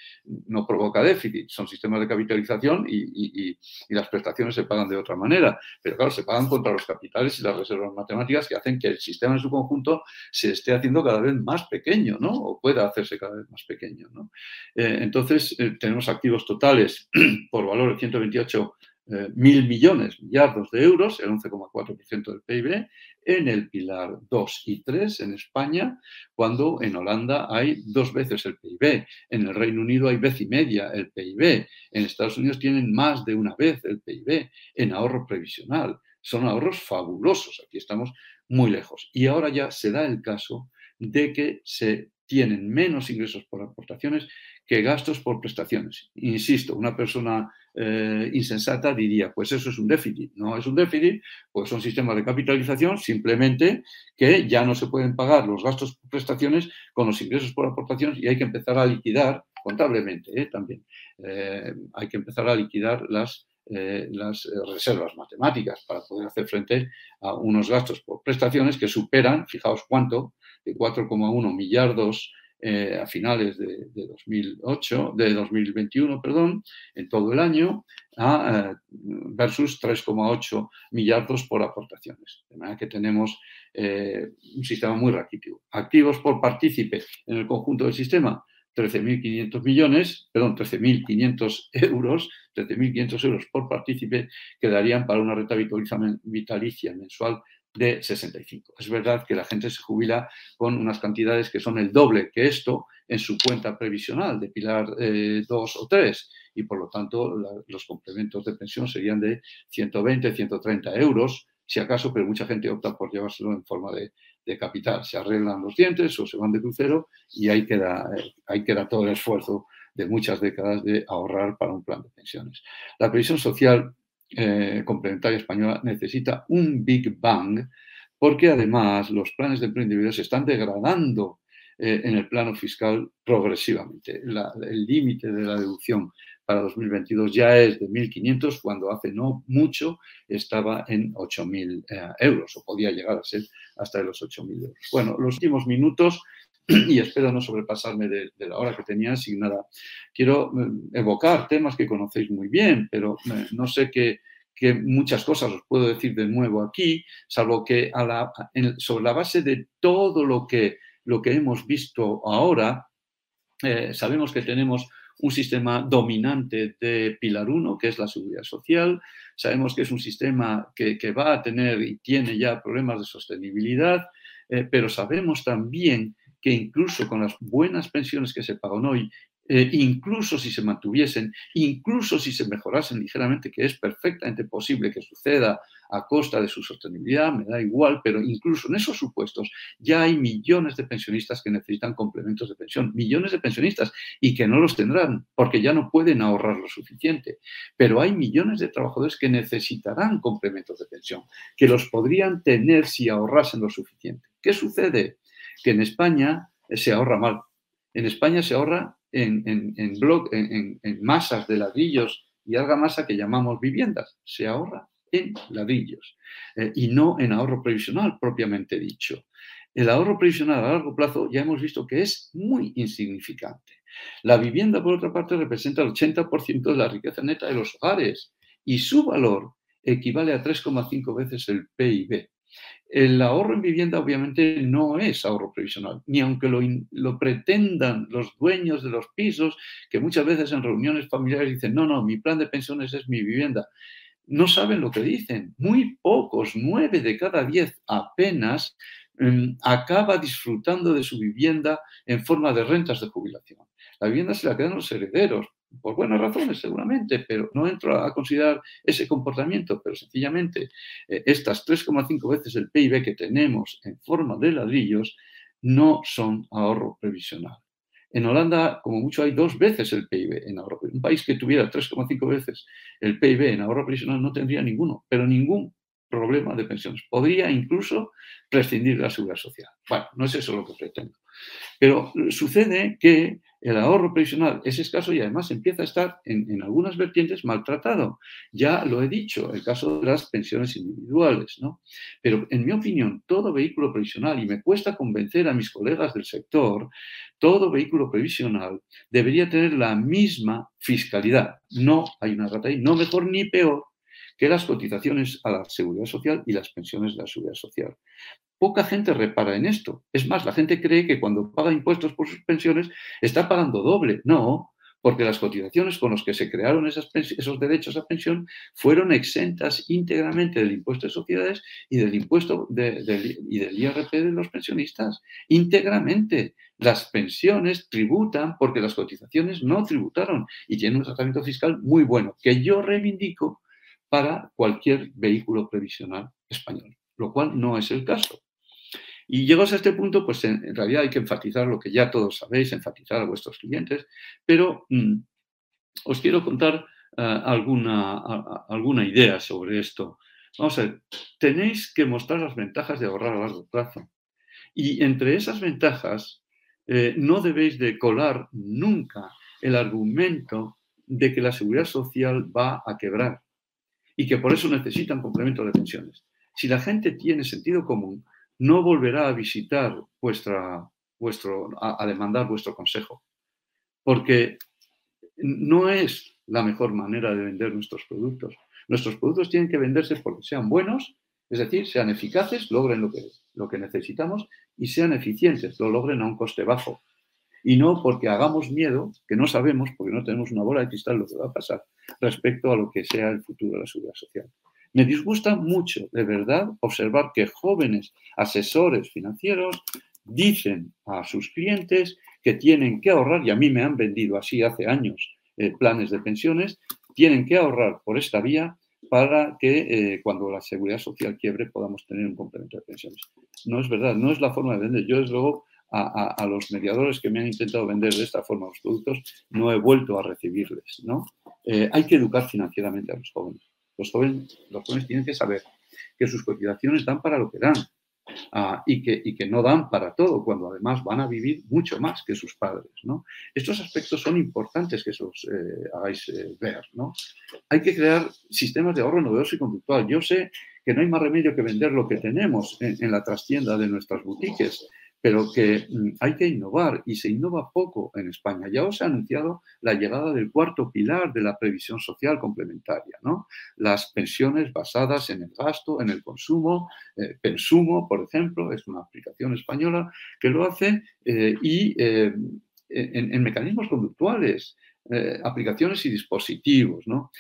no provoca déficit, son sistemas de capitalización y, las prestaciones se pagan de otra manera, pero claro, se pagan contra los capitales y las reservas matemáticas que hacen que el sistema en su conjunto se esté haciendo cada vez más pequeño, ¿no? O pueda hacerse cada vez más pequeño, ¿no? Eh, entonces, eh, tenemos activos totales por valor de 128 eh, mil millones, millardos de euros, el 11,4% del PIB, en el pilar 2 y 3 en España, cuando en Holanda hay dos veces el PIB, en el Reino Unido hay vez y media el PIB, en Estados Unidos tienen más de una vez el PIB, en ahorro previsional. Son ahorros fabulosos, aquí estamos muy lejos. Y ahora ya se da el caso de que se tienen menos ingresos por aportaciones que gastos por prestaciones. Insisto, una persona eh, insensata diría, pues eso es un déficit. No es un déficit, pues son sistemas de capitalización simplemente que ya no se pueden pagar los gastos por prestaciones con los ingresos por aportaciones y hay que empezar a liquidar contablemente ¿eh? también. Eh, hay que empezar a liquidar las las reservas matemáticas para poder hacer frente a unos gastos por prestaciones que superan, fijaos cuánto, de 4,1 millardos eh, a finales de, 2008, de 2021, perdón, en todo el año, a, eh, versus 3,8 millardos por aportaciones. De manera que tenemos eh, un sistema muy raquítico. Activos por partícipe en el conjunto del sistema, 13.500 millones, perdón, 13.500 euros, 13.500 euros por partícipe, quedarían para una renta vitalicia mensual de 65. Es verdad que la gente se jubila con unas cantidades que son el doble que esto en su cuenta previsional de Pilar 2 eh, o 3 y por lo tanto los complementos de pensión serían de 120, 130 euros, si acaso, pero mucha gente opta por llevárselo en forma de, capital. Se arreglan los dientes o se van de crucero y ahí queda, eh, ahí queda todo el esfuerzo de muchas décadas de ahorrar para un plan de pensiones. La previsión social eh, complementaria española necesita un Big Bang porque además los planes de empleo individual se están degradando eh, en el plano fiscal progresivamente. el límite de la deducción para 2022 ya es de 1.500 cuando hace no mucho estaba en 8.000 eh, euros o podía llegar a ser hasta los 8.000 euros. Bueno, los últimos minutos y espero no sobrepasarme de, la hora que tenía asignada. Quiero eh, evocar temas que conocéis muy bien, pero eh, no sé qué, muchas cosas os puedo decir de nuevo aquí, salvo que sobre la base de todo lo que, lo que hemos visto ahora, eh, sabemos que tenemos un sistema dominante de Pilar 1, que es la seguridad social. Sabemos que es un sistema que, que va a tener y tiene ya problemas de sostenibilidad, pero sabemos también que incluso con las buenas pensiones que se pagan hoy, eh, incluso si se mantuviesen, incluso si se mejorasen ligeramente, que es perfectamente posible que suceda a costa de su sostenibilidad, me da igual, pero incluso en esos supuestos ya hay millones de pensionistas que necesitan complementos de pensión, millones de pensionistas y que no los tendrán porque ya no pueden ahorrar lo suficiente. Pero hay millones de trabajadores que necesitarán complementos de pensión, que los podrían tener si ahorrasen lo suficiente. ¿Qué sucede? Que en España se ahorra mal. En España se ahorra en, en, masas de ladrillos y argamasa que llamamos viviendas. Se ahorra en ladrillos eh, y no en ahorro previsional propiamente dicho. El ahorro previsional a largo plazo ya hemos visto que es muy insignificante. La vivienda, por otra parte, representa el 80% de la riqueza neta de los hogares y su valor equivale a 3,5 veces el PIB. El ahorro en vivienda obviamente no es ahorro previsional, ni aunque lo, pretendan los dueños de los pisos, que muchas veces en reuniones familiares dicen, no, no, mi plan de pensiones es mi vivienda. No saben lo que dicen. Muy pocos, nueve de cada diez apenas, em, acaba disfrutando de su vivienda en forma de rentas de jubilación. La vivienda se la quedan los herederos, por buenas razones seguramente, pero no entro a considerar ese comportamiento, pero sencillamente eh, estas 3,5 veces el PIB que tenemos en forma de ladrillos no son ahorro previsional. En Holanda, como mucho, hay dos veces el PIB en ahorro. Un país que tuviera 3,5 veces el PIB en ahorro previsional no tendría ninguno, pero ningún problema de pensiones. Podría incluso prescindir de la seguridad social. Bueno, no es eso lo que pretendo. Pero sucede que el ahorro previsional es escaso y además empieza a estar en, algunas vertientes maltratado. Ya lo he dicho, el caso de las pensiones individuales. ¿no? Pero en mi opinión, todo vehículo previsional, y me cuesta convencer a mis colegas del sector, todo vehículo previsional debería tener la misma fiscalidad. No hay una rata ahí, no mejor ni peor que las cotizaciones a la seguridad social y las pensiones de la seguridad social. Poca gente repara en esto. Es más, la gente cree que cuando paga impuestos por sus pensiones está pagando doble. No, porque las cotizaciones con las que se crearon esos derechos a pensión fueron exentas íntegramente del impuesto de sociedades y del impuesto y del IRP de los pensionistas. Íntegramente. Las pensiones tributan porque las cotizaciones no tributaron y tienen un tratamiento fiscal muy bueno, que yo reivindico para cualquier vehículo previsional español, lo cual no es el caso. Y llegados a este punto, pues en, realidad hay que enfatizar lo que ya todos sabéis, enfatizar a vuestros clientes, pero mm, os quiero contar eh, alguna, alguna idea sobre esto. Vamos a ver, tenéis que mostrar las ventajas de ahorrar a largo plazo. Y entre esas ventajas, eh, no debéis de colar nunca el argumento de que la seguridad social va a quebrar y que por eso necesitan complemento de pensiones. Si la gente tiene sentido común, no volverá a visitar vuestra, vuestro, a, demandar vuestro consejo, porque no es la mejor manera de vender nuestros productos. Nuestros productos tienen que venderse porque sean buenos, es decir, sean eficaces, logren lo que, lo que necesitamos y sean eficientes, lo logren a un coste bajo. Y no porque hagamos miedo, que no sabemos, porque no tenemos una bola de cristal lo que va a pasar respecto a lo que sea el futuro de la seguridad social. Me disgusta mucho, de verdad, observar que jóvenes asesores financieros dicen a sus clientes que tienen que ahorrar, y a mí me han vendido así hace años eh, planes de pensiones, tienen que ahorrar por esta vía para que eh, cuando la seguridad social quiebre podamos tener un complemento de pensiones. No es verdad, no es la forma de vender. Yo, desde luego, a, los mediadores que me han intentado vender de esta forma los productos, no he vuelto a recibirles. ¿no? Eh, hay que educar financieramente a los jóvenes. Los jóvenes, los jóvenes tienen que saber que sus cotizaciones dan para lo que dan, Ah, y, que, y, que, no dan para todo, cuando además van a vivir mucho más que sus padres. ¿no? Estos aspectos son importantes que os eh, hagáis eh, ver. ¿no? Hay que crear sistemas de ahorro novedoso y conductual. Yo sé que no hay más remedio que vender lo que tenemos en, en la trastienda de nuestras boutiques pero que mm, hay que innovar y se innova poco en España. Ya os he anunciado la llegada del cuarto pilar de la previsión social complementaria, ¿no? Las pensiones basadas en el gasto, en el consumo. Eh, Pensumo, por ejemplo, es una aplicación española que lo hace eh, y eh, en, mecanismos conductuales. aplicaciones y dispositivos. ¿no?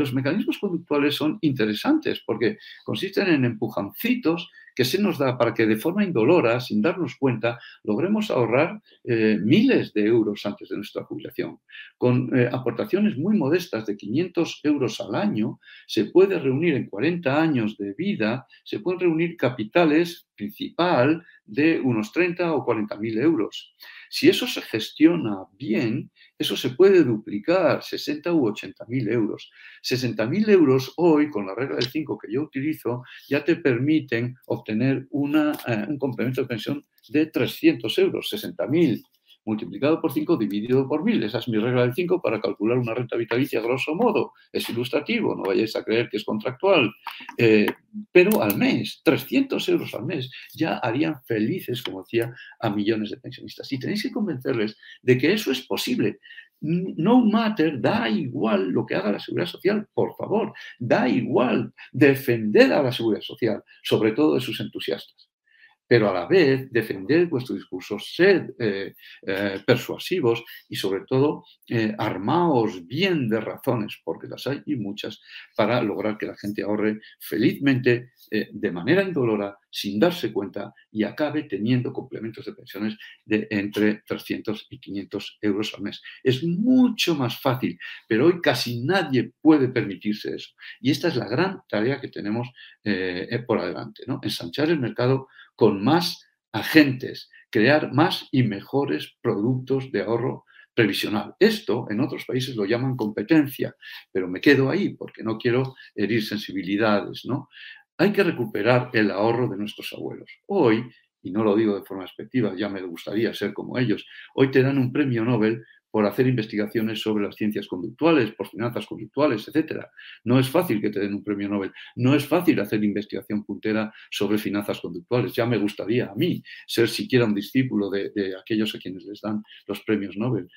los mecanismos conductuales son interesantes porque consisten en empujancitos que se nos da para que de forma indolora, sin darnos cuenta, logremos ahorrar eh, miles de euros antes de nuestra jubilación. Con eh, aportaciones muy modestas de 500 euros al año, se puede reunir en 40 años de vida, se pueden reunir capitales principal de unos 30 o 40 mil euros. Si eso se gestiona bien, eso se puede duplicar, 60 u 80 mil euros. 60 mil euros hoy, con la regla del 5 que yo utilizo, ya te permiten obtener eh, un complemento de pensión de 300 euros. 60 mil multiplicado por 5 dividido por 1000. Esa es mi regla del 5 para calcular una renta vitalicia grosso modo. Es ilustrativo, no vayáis a creer que es contractual. Eh, pero al mes, 300 euros al mes, ya harían felices, como decía, a millones de pensionistas. Y tenéis que convencerles de que eso es posible. No matter, da igual lo que haga la seguridad social, por favor, da igual defender a la seguridad social, sobre todo de sus entusiastas pero a la vez defender vuestro discurso, sed eh, eh, persuasivos y sobre todo eh, armaos bien de razones, porque las hay y muchas, para lograr que la gente ahorre felizmente de manera indolora, sin darse cuenta y acabe teniendo complementos de pensiones de entre 300 y 500 euros al mes. Es mucho más fácil, pero hoy casi nadie puede permitirse eso. Y esta es la gran tarea que tenemos por adelante, ¿no? ensanchar el mercado con más agentes, crear más y mejores productos de ahorro previsional. Esto en otros países lo llaman competencia, pero me quedo ahí porque no quiero herir sensibilidades, ¿no? Hay que recuperar el ahorro de nuestros abuelos. Hoy, y no lo digo de forma expectativa, ya me gustaría ser como ellos, hoy te dan un premio Nobel por hacer investigaciones sobre las ciencias conductuales, por finanzas conductuales, etc. No es fácil que te den un premio Nobel, no es fácil hacer investigación puntera sobre finanzas conductuales. Ya me gustaría a mí ser siquiera un discípulo de, aquellos a quienes les dan los premios Nobel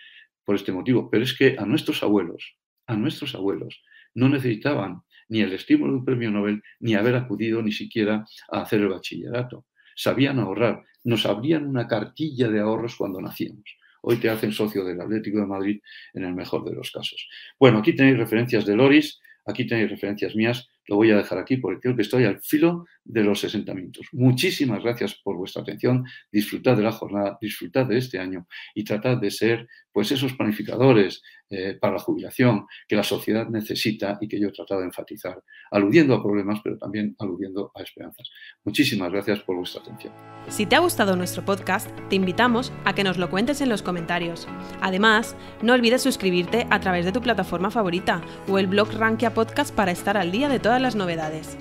por este motivo. Pero es que a nuestros abuelos, a nuestros abuelos, no necesitaban ni el estímulo de un premio Nobel, ni haber acudido ni siquiera a hacer el bachillerato. Sabían ahorrar, nos abrían una cartilla de ahorros cuando nacíamos hoy te hacen socio del Atlético de Madrid en el mejor de los casos. Bueno, aquí tenéis referencias de Loris, aquí tenéis referencias mías, lo voy a dejar aquí porque creo que estoy al filo de los 60 minutos. Muchísimas gracias por vuestra atención, disfrutad de la jornada, disfrutad de este año y tratad de ser pues esos planificadores eh, para la jubilación que la sociedad necesita y que yo he tratado de enfatizar, aludiendo a problemas, pero también aludiendo a esperanzas. Muchísimas gracias por vuestra atención. Si te ha gustado nuestro podcast, te invitamos a que nos lo cuentes en los comentarios. Además, no olvides suscribirte a través de tu plataforma favorita o el blog Rankia Podcast para estar al día de todas las novedades.